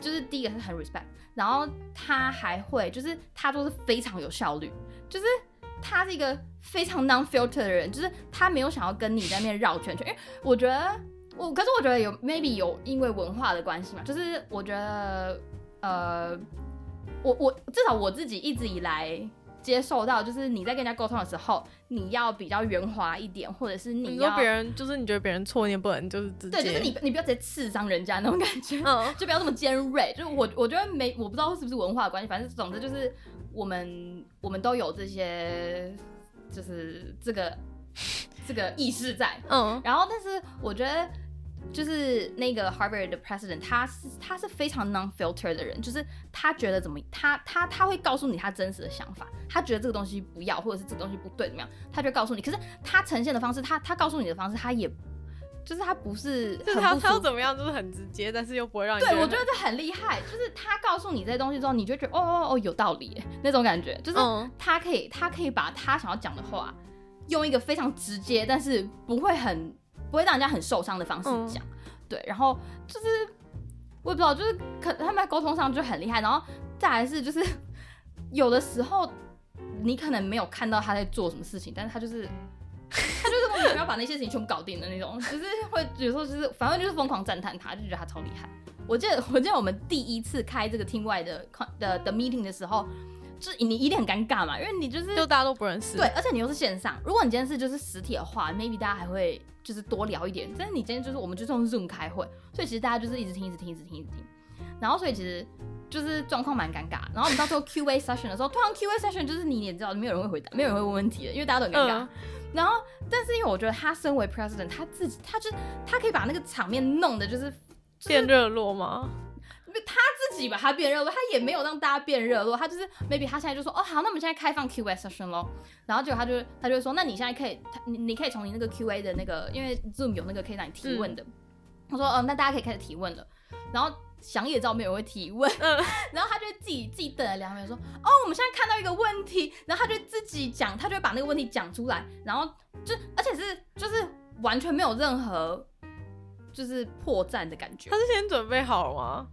Speaker 2: 就是第一个是很 respect，然后他还会就是他都是非常有效率，就是。他是一个非常 non-filter 的人，就是他没有想要跟你在那边绕圈圈，因为我觉得我，可是我觉得有 maybe 有因为文化的关系嘛，就是我觉得呃，我我至少我自己一直以来接受到，就是你在跟人家沟通的时候，你要比较圆滑一点，或者是你要别
Speaker 1: 人就是你觉得别人错，你也不能就是直接
Speaker 2: 对，就是你你不要直接刺伤人家那种感觉，(laughs) 嗯，就不要这么尖锐，就是我我觉得没我不知道是不是文化的关系，反正总之就是。我们我们都有这些，就是这个这个意识在，嗯，然后但是我觉得就是那个 Harvard 的 President，他是他是非常 non-filter 的人，就是他觉得怎么他他他会告诉你他真实的想法，他觉得这个东西不要，或者是这个东西不对怎么样，他就告诉你。可是他呈现的方式，他他告诉你的方式，他也。就是他不是，
Speaker 1: 就是他他要怎么样，就是很直接，但是又不会让你。
Speaker 2: 对，我觉得这很厉害。就是他告诉你这些东西之后，你就觉得哦哦哦有道理那种感觉。就是他可以，他可以把他想要讲的话，用一个非常直接，但是不会很不会让人家很受伤的方式讲。对，然后就是我也不知道，就是可他们在沟通上就很厉害。然后再来是就是有的时候你可能没有看到他在做什么事情，但是他就是。他就是莫名其妙把那些事情全部搞定的那种，就是会有时候就是反正就是疯狂赞叹他，就觉得他超厉害。我记得我记得我们第一次开这个 team 外的的的 meeting 的时候，就是你一定很尴尬嘛，因为你就是
Speaker 1: 就大家都不认识，
Speaker 2: 对，而且你又是线上。如果你今天是就是实体的话，maybe 大家还会就是多聊一点。但是你今天就是我们就是用 Zoom 开会，所以其实大家就是一直听，一直听，一直听，一直听。然后所以其实就是状况蛮尴尬。然后我们到时候 QA session 的时候，通常 QA session 就是你也知道，没有人会回答，没有人会问问题的，因为大家都很尴尬。嗯然后，但是因为我觉得他身为 president，他自己，他就他可以把那个场面弄的就是、就是、
Speaker 1: 变热络吗？
Speaker 2: 他自己把它变热络，他也没有让大家变热络，他就是 maybe 他现在就说哦好，那我们现在开放 QA session 咯。然后结果他就他就说，那你现在可以，你你可以从你那个 QA 的那个，因为 Zoom 有那个可以让你提问的。嗯、他说哦，那大家可以开始提问了。然后。想也知道没有人会提问，嗯、(laughs) 然后他就自己自己等了两秒说：“哦，我们现在看到一个问题。”然后他就自己讲，他就会把那个问题讲出来，然后就而且是就是完全没有任何就是破绽的感觉。
Speaker 1: 他是先准备好了吗？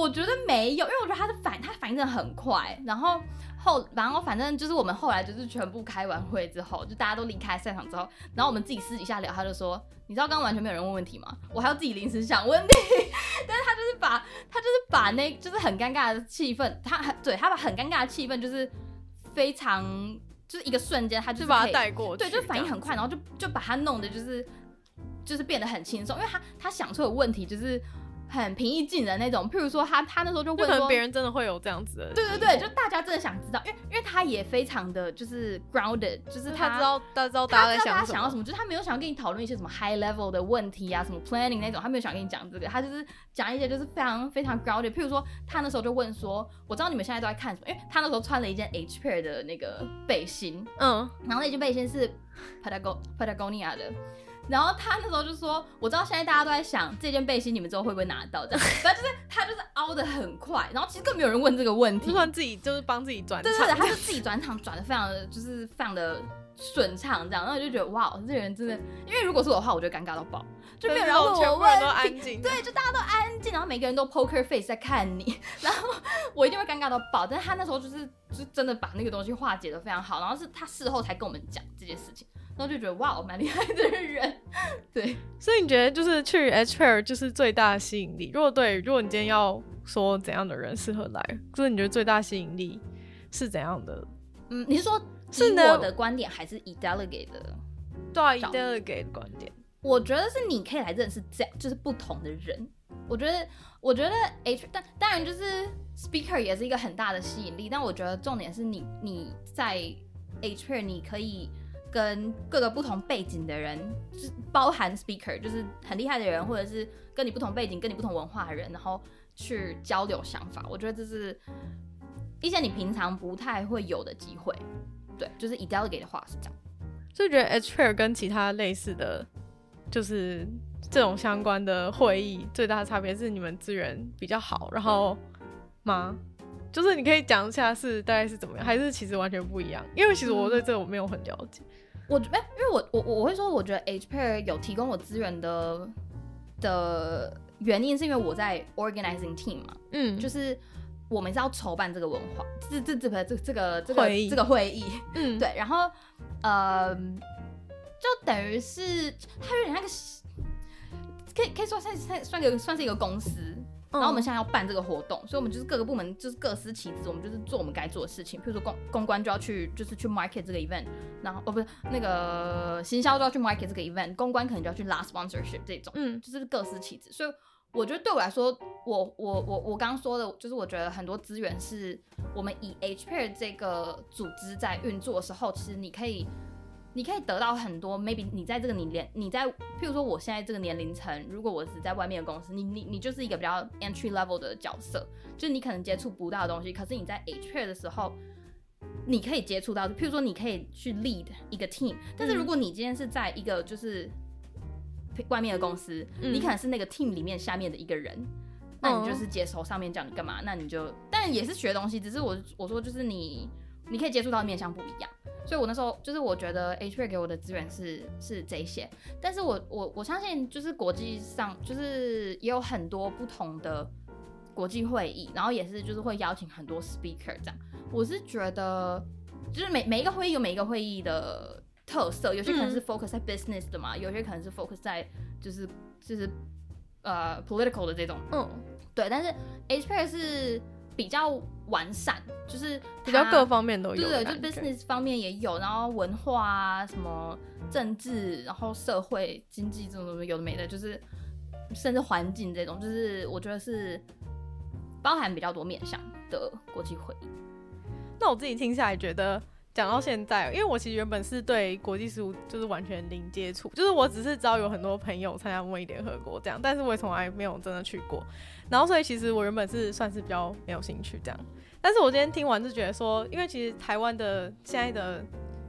Speaker 2: 我觉得没有，因为我觉得他的反他反应真的很快，然后。后，然后反正就是我们后来就是全部开完会之后，就大家都离开赛场之后，然后我们自己私底下聊，他就说：“你知道刚刚完全没有人问问题吗？我还要自己临时想问题。(laughs) ”但是他就是把他就是把那就是很尴尬的气氛，他很对他把很尴尬的气氛就是非常就是一个瞬间，他就
Speaker 1: 把他带过去，
Speaker 2: 对，就反应很快，然后就就把他弄得就是就是变得很轻松，因为他他想出的问题就是。很平易近人那种，譬如说他他那时候就问说，
Speaker 1: 别人真的会有这样子的，
Speaker 2: 对对对，就大家真的想知道，因为因为他也非常的就是 grounded，就是他，
Speaker 1: 他知道他知道大家在想
Speaker 2: 他想要什么，就是他没有想要跟你讨论一些什么 high level 的问题啊，什么 planning 那种，他没有想跟你讲这个，他就是讲一些就是非常非常 grounded，譬如说他那时候就问说，我知道你们现在都在看什么，因为他那时候穿了一件 H pair 的那个背心，嗯，然后那件背心是 Patagon Patagonia 的。然后他那时候就说：“我知道现在大家都在想这件背心，你们之后会不会拿到？这样，反正就是他就是凹的很快。然后其实更没有人问这个问题，
Speaker 1: 就算自己就是帮自己转场，对
Speaker 2: 对对，他就自己转场转的非常的就是非常的顺畅，这样。然后就觉得哇，这个人真的，因为如果是我的话，我就尴尬到爆，就没有人问我问题，
Speaker 1: 全部人都安静，
Speaker 2: 对，就大家都安静，然后每个人都 poker face 在看你，然后我一定会尴尬到爆。但是他那时候就是就真的把那个东西化解的非常好，然后是他事后才跟我们讲这件事情。”然后就觉得哇，我蛮厉害的人，对。
Speaker 1: 所以你觉得就是去 H Pair 就是最大的吸引力？如果对，如果你今天要说怎样的人适合来，就是你觉得最大吸引力是怎样的？
Speaker 2: 嗯，你是说是我的观点，还是以 delegate 的？
Speaker 1: 对啊，以 delegate 的观点。
Speaker 2: 我觉得是你可以来认识这样就是不同的人。我觉得，我觉得 H，但当然就是 speaker 也是一个很大的吸引力。但我觉得重点是你你在 H Pair 你可以。跟各个不同背景的人，就是包含 speaker，就是很厉害的人，或者是跟你不同背景、跟你不同文化的人，然后去交流想法。我觉得这是一些你平常不太会有的机会。对，就是以 delegate 的话是这样。
Speaker 1: 就觉得 Hpair 跟其他类似的，就是这种相关的会议，最大的差别是你们资源比较好，然后吗？就是你可以讲一下是大概是怎么样，还是其实完全不一样？因为其实我对这个我没有很了解。
Speaker 2: 我觉得，因为我我我会说，我觉得 Hpair 有提供我资源的的原因，是因为我在 organizing team 嘛，嗯，就是我们是要筹办这个文化，这这这个这这个这个会议这个会议，嗯，对，然后呃，就等于是它有点那个，可以可以说算算算个算是一个公司。然后我们现在要办这个活动，所以我们就是各个部门就是各司其职，我们就是做我们该做的事情。譬如说公公关就要去就是去 market 这个 event，然后哦不是那个行销就要去 market 这个 event，公关可能就要去拉 sponsorship 这种，嗯，就是各司其职。所以我觉得对我来说，我我我我刚刚说的就是我觉得很多资源是我们以 Hpair 这个组织在运作的时候，其实你可以。你可以得到很多，maybe 你在这个年你在，譬如说我现在这个年龄层，如果我只在外面的公司，你你你就是一个比较 entry level 的角色，就你可能接触不到的东西，可是你在 Hpair 的时候，你可以接触到，譬如说你可以去 lead 一个 team，但是如果你今天是在一个就是外面的公司，嗯、你可能是那个 team 里面下面的一个人，那你就是接手上面叫你干嘛，那你就，但也是学东西，只是我我说就是你你可以接触到的面向不一样。所以，我那时候就是我觉得 Hpair 给我的资源是是这些，但是我我我相信，就是国际上就是也有很多不同的国际会议，然后也是就是会邀请很多 speaker 这样。我是觉得，就是每每一个会议有每一个会议的特色，有些可能是 focus 在 business 的嘛，嗯、有些可能是 focus 在就是就是呃 political 的这种。嗯，对，但是 Hpair 是。比较完善，就是
Speaker 1: 比较各方面都有，
Speaker 2: 对，就 business 方面也有，然后文化啊，什么政治，然后社会经济这种东西有的没的，就是甚至环境这种，就是我觉得是包含比较多面向的国际会议。
Speaker 1: 那我自己听下来觉得。讲到现在，因为我其实原本是对国际事务就是完全零接触，就是我只是知道有很多朋友参加贸易联合国这样，但是我也从来没有真的去过。然后所以其实我原本是算是比较没有兴趣这样，但是我今天听完就觉得说，因为其实台湾的现在的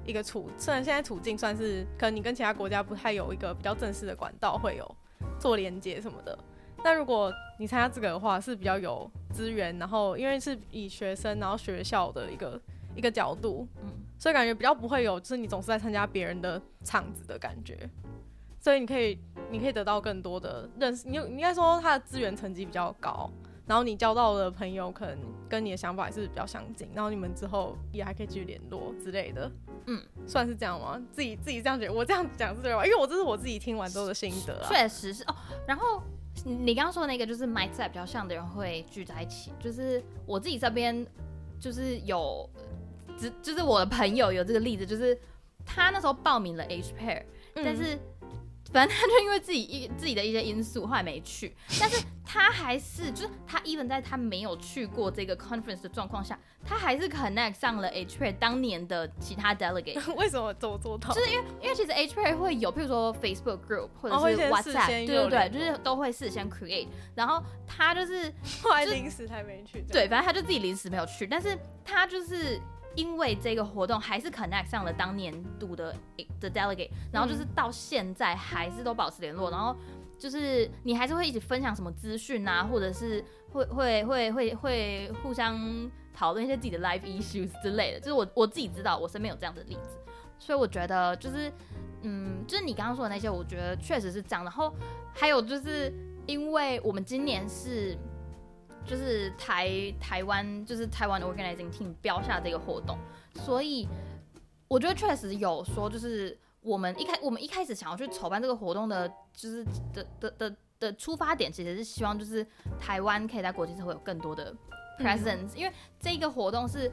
Speaker 1: 一个处，虽然现在处境算是可能你跟其他国家不太有一个比较正式的管道会有做连接什么的，那如果你参加这个的话是比较有资源，然后因为是以学生然后学校的一个。一个角度，嗯，所以感觉比较不会有，就是你总是在参加别人的场子的感觉，所以你可以，你可以得到更多的认识。你你应该说他的资源层级比较高，然后你交到的朋友可能跟你的想法也是比较相近，然后你们之后也还可以继续联络之类的，嗯，算是这样吗？自己自己这样觉得，我这样讲是对吧？因为我这是我自己听完之后的心得啊，
Speaker 2: 确实是哦。然后你刚刚说的那个就是 mindset 比较像的人会聚在一起，就是我自己这边就是有。只就是我的朋友有这个例子，就是他那时候报名了 Hpair，嗯，但是反正他就因为自己一自己的一些因素，后来没去。但是他还是就是他 even 在他没有去过这个 conference 的状况下，他还是 connect 上了 Hpair 当年的其他 (laughs) delegate。
Speaker 1: 为什么这么做到？
Speaker 2: 就是因为因为其实 Hpair 会有，譬如说 Facebook group 或者是 WhatsApp，对对对，就是都会事先 create。然后他就是
Speaker 1: 后来临时才没去。
Speaker 2: 对，反正他就自己临时没有去，但是他就是。因为这个活动还是 connect 上了当年度的的 delegate，然后就是到现在还是都保持联络，然后就是你还是会一起分享什么资讯啊，或者是会会会会会互相讨论一些自己的 life issues 之类的，就是我我自己知道我身边有这样的例子，所以我觉得就是嗯，就是你刚刚说的那些，我觉得确实是这样。然后还有就是因为我们今年是。就是台台湾，就是台湾的 organizing team 标下这个活动，所以我觉得确实有说，就是我们一开我们一开始想要去筹办这个活动的，就是的的的的出发点，其实是希望就是台湾可以在国际社会有更多的 presence，因为这个活动是。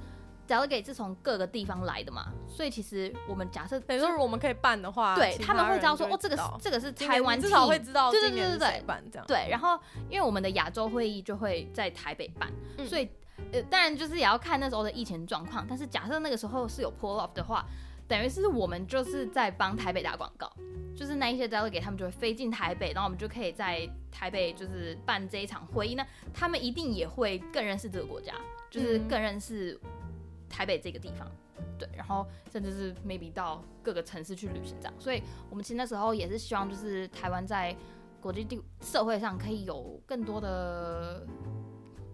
Speaker 2: Delegate 是从各个地方来的嘛，所以其实我们假设，
Speaker 1: 等于说我们可以办的话，
Speaker 2: 对他们会知道说，哦，这个是这个是台湾，
Speaker 1: 至少会知道，
Speaker 2: 对对对对对，对，然后因为我们的亚洲会议就会在台北办，嗯、所以呃，当然就是也要看那时候的疫情状况，但是假设那个时候是有 pull off 的话，等于是我们就是在帮台北打广告，就是那一些 Delegate 他们就会飞进台北，然后我们就可以在台北就是办这一场会议，那他们一定也会更认识这个国家，就是更认识。台北这个地方，对，然后甚至是 maybe 到各个城市去旅行这样。所以我们其实那时候也是希望，就是台湾在国际地社会上可以有更多的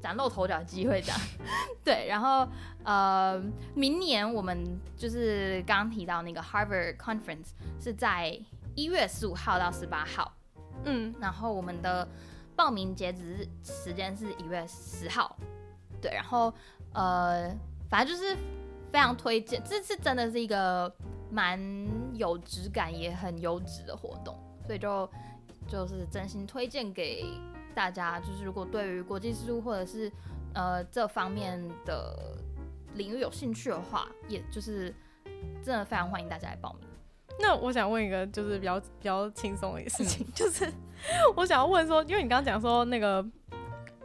Speaker 2: 崭露头角的机会这样。(laughs) 对，然后呃，明年我们就是刚刚提到那个 Harvard Conference 是在一月十五号到十八号，嗯，然后我们的报名截止时间是一月十号。对，然后呃，反正就是。非常推荐，这次真的是一个蛮有质感也很优质的活动，所以就就是真心推荐给大家。就是如果对于国际事务或者是呃这方面的领域有兴趣的话，也就是真的非常欢迎大家来报名。
Speaker 1: 那我想问一个就是比较比较轻松的一个事情，(laughs) 嗯、就是我想要问说，因为你刚刚讲说那个。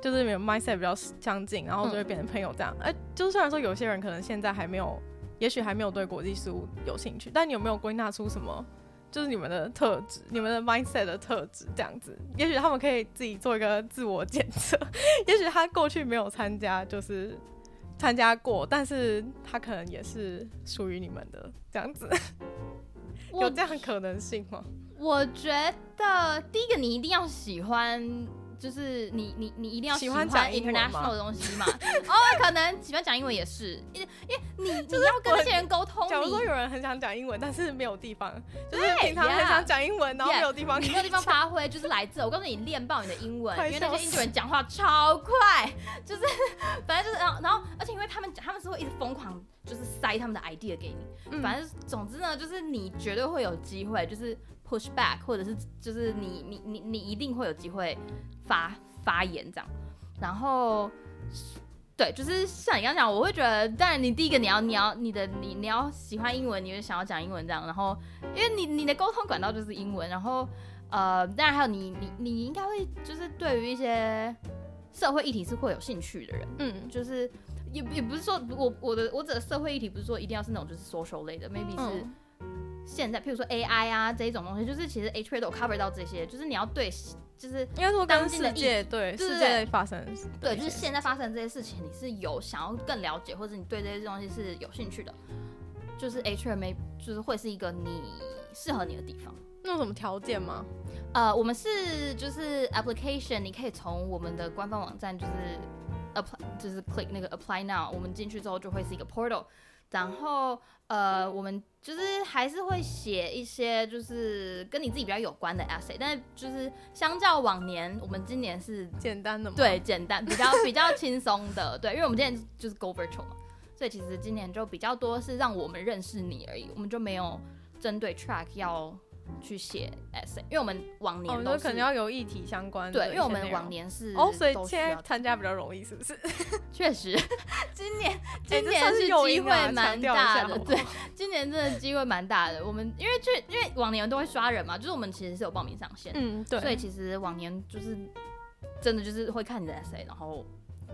Speaker 1: 就是你们 mindset 比较相近，然后就会变成朋友这样。哎、嗯，就虽然说有些人可能现在还没有，也许还没有对国际事务有兴趣，但你有没有归纳出什么，就是你们的特质，你们的 mindset 的特质这样子？也许他们可以自己做一个自我检测。也许他过去没有参加，就是参加过，但是他可能也是属于你们的这样子。有这样可能性吗？
Speaker 2: 我觉得第一个你一定要喜欢。就是你你你一定要喜欢讲 international 的东西嘛？(laughs) 哦，可能喜欢讲英文也是，因为因为你你要跟那些人沟通。
Speaker 1: 假如说有人很想讲英文，但是没有地方，就是平常很想讲英文，然后没有地方，
Speaker 2: 没有地方发挥，就是来这。我告诉你，练爆你的英文，因为那些印度人讲话超快，(laughs) 就是反正就是然后然后，而且因为他们，他们是会一直疯狂就是塞他们的 idea 给你。反正总之呢，就是你绝对会有机会，就是 push back，或者是就是你你你你一定会有机会。发发言这样，然后对，就是像你刚刚讲，我会觉得，当然你第一个你要你要你的你你要喜欢英文，你就想要讲英文这样，然后因为你你的沟通管道就是英文，然后呃，当然还有你你你应该会就是对于一些社会议题是会有兴趣的人，嗯，就是也也不是说我我的我指的社会议题不是说一定要是那种就是 social 类的，maybe 是。嗯现在，譬如说 AI 啊这一种东西，就是其实 H 都有 cover 到这些，就是你要对，就是应该说当今的世界对世界发生，对，就是现在发生这些事情，你是有想要更了解，或者你对这些东西是有兴趣的，就是 H R 没就是会是一个你适合你的地方。
Speaker 1: 那有什么条件吗？
Speaker 2: 呃，我们是就是 application，你可以从我们的官方网站就是 apply，就是 click 那个 apply now，我们进去之后就会是一个 portal。然后，呃，我们就是还是会写一些就是跟你自己比较有关的 essay，但是就是相较往年，我们今年是
Speaker 1: 简单的嘛，
Speaker 2: 对，简单，比较比较轻松的，对，因为我们今年就是 go virtual 嘛，所以其实今年就比较多是让我们认识你而已，我们就没有针对 track 要。去写 essay，因为我们往年都
Speaker 1: 可能要有议题相关。
Speaker 2: 对，因为我们往年是
Speaker 1: 哦，所以现在参加比较容易，是不是？(laughs)
Speaker 2: 确实，(laughs) 今年今年是机会蛮大的。对，今年真的机会蛮大的。我们因为去因为往年都会刷人嘛，就是我们其实是有报名上限，嗯，对。所以其实往年就是真的就是会看你的 essay，然后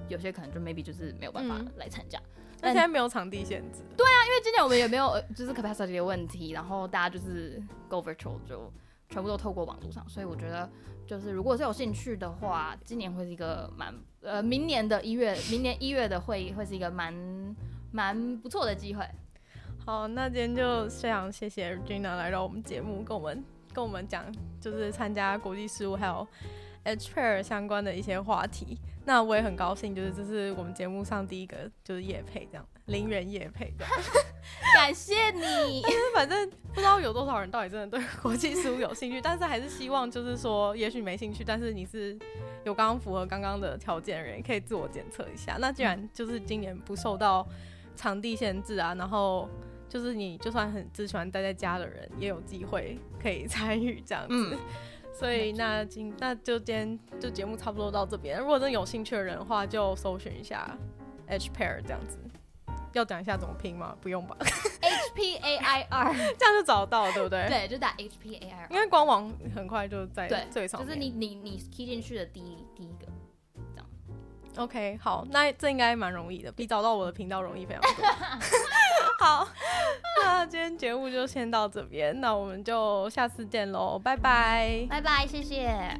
Speaker 2: 有些可能就 maybe 就是没有办法来参加。嗯
Speaker 1: 那现在没有场地限制。
Speaker 2: 对啊，因为今年我们也没有就是 capacity 的问题，然后大家就是 go virtual 就全部都透过网络上，所以我觉得就是如果是有兴趣的话，今年会是一个蛮呃明年的一月，明年一月的会议会是一个蛮蛮不错的机会。
Speaker 1: 好，那今天就非常谢谢 Regina 来到我们节目，跟我们跟我们讲就是参加国际事务还有 HR 相关的一些话题。那我也很高兴，就是这是我们节目上第一个就是叶配这样，零元叶配这样，(laughs)
Speaker 2: 感谢你。
Speaker 1: 但是反正不知道有多少人到底真的对国际事务有兴趣，但是还是希望就是说，也许没兴趣，但是你是有刚刚符合刚刚的条件的人，可以自我检测一下。那既然就是今年不受到场地限制啊，然后就是你就算很只喜欢待在家的人，也有机会可以参与这样子。嗯所以那今那就今天就节目差不多到这边。如果真的有兴趣的人的话，就搜寻一下 H Pair 这样子。要讲一下怎么拼吗？不用吧。
Speaker 2: H P A I R (laughs)
Speaker 1: 这样就找得到了，对不对？
Speaker 2: 对，就打 H P A I R。
Speaker 1: 因为官网很快就在最上面。
Speaker 2: 就是你你你 key 进去的第一第一个。
Speaker 1: OK，好，那这应该蛮容易的，比找到我的频道容易非常多。(laughs) 好，那今天节目就先到这边，那我们就下次见喽，拜拜，
Speaker 2: 拜拜，谢谢。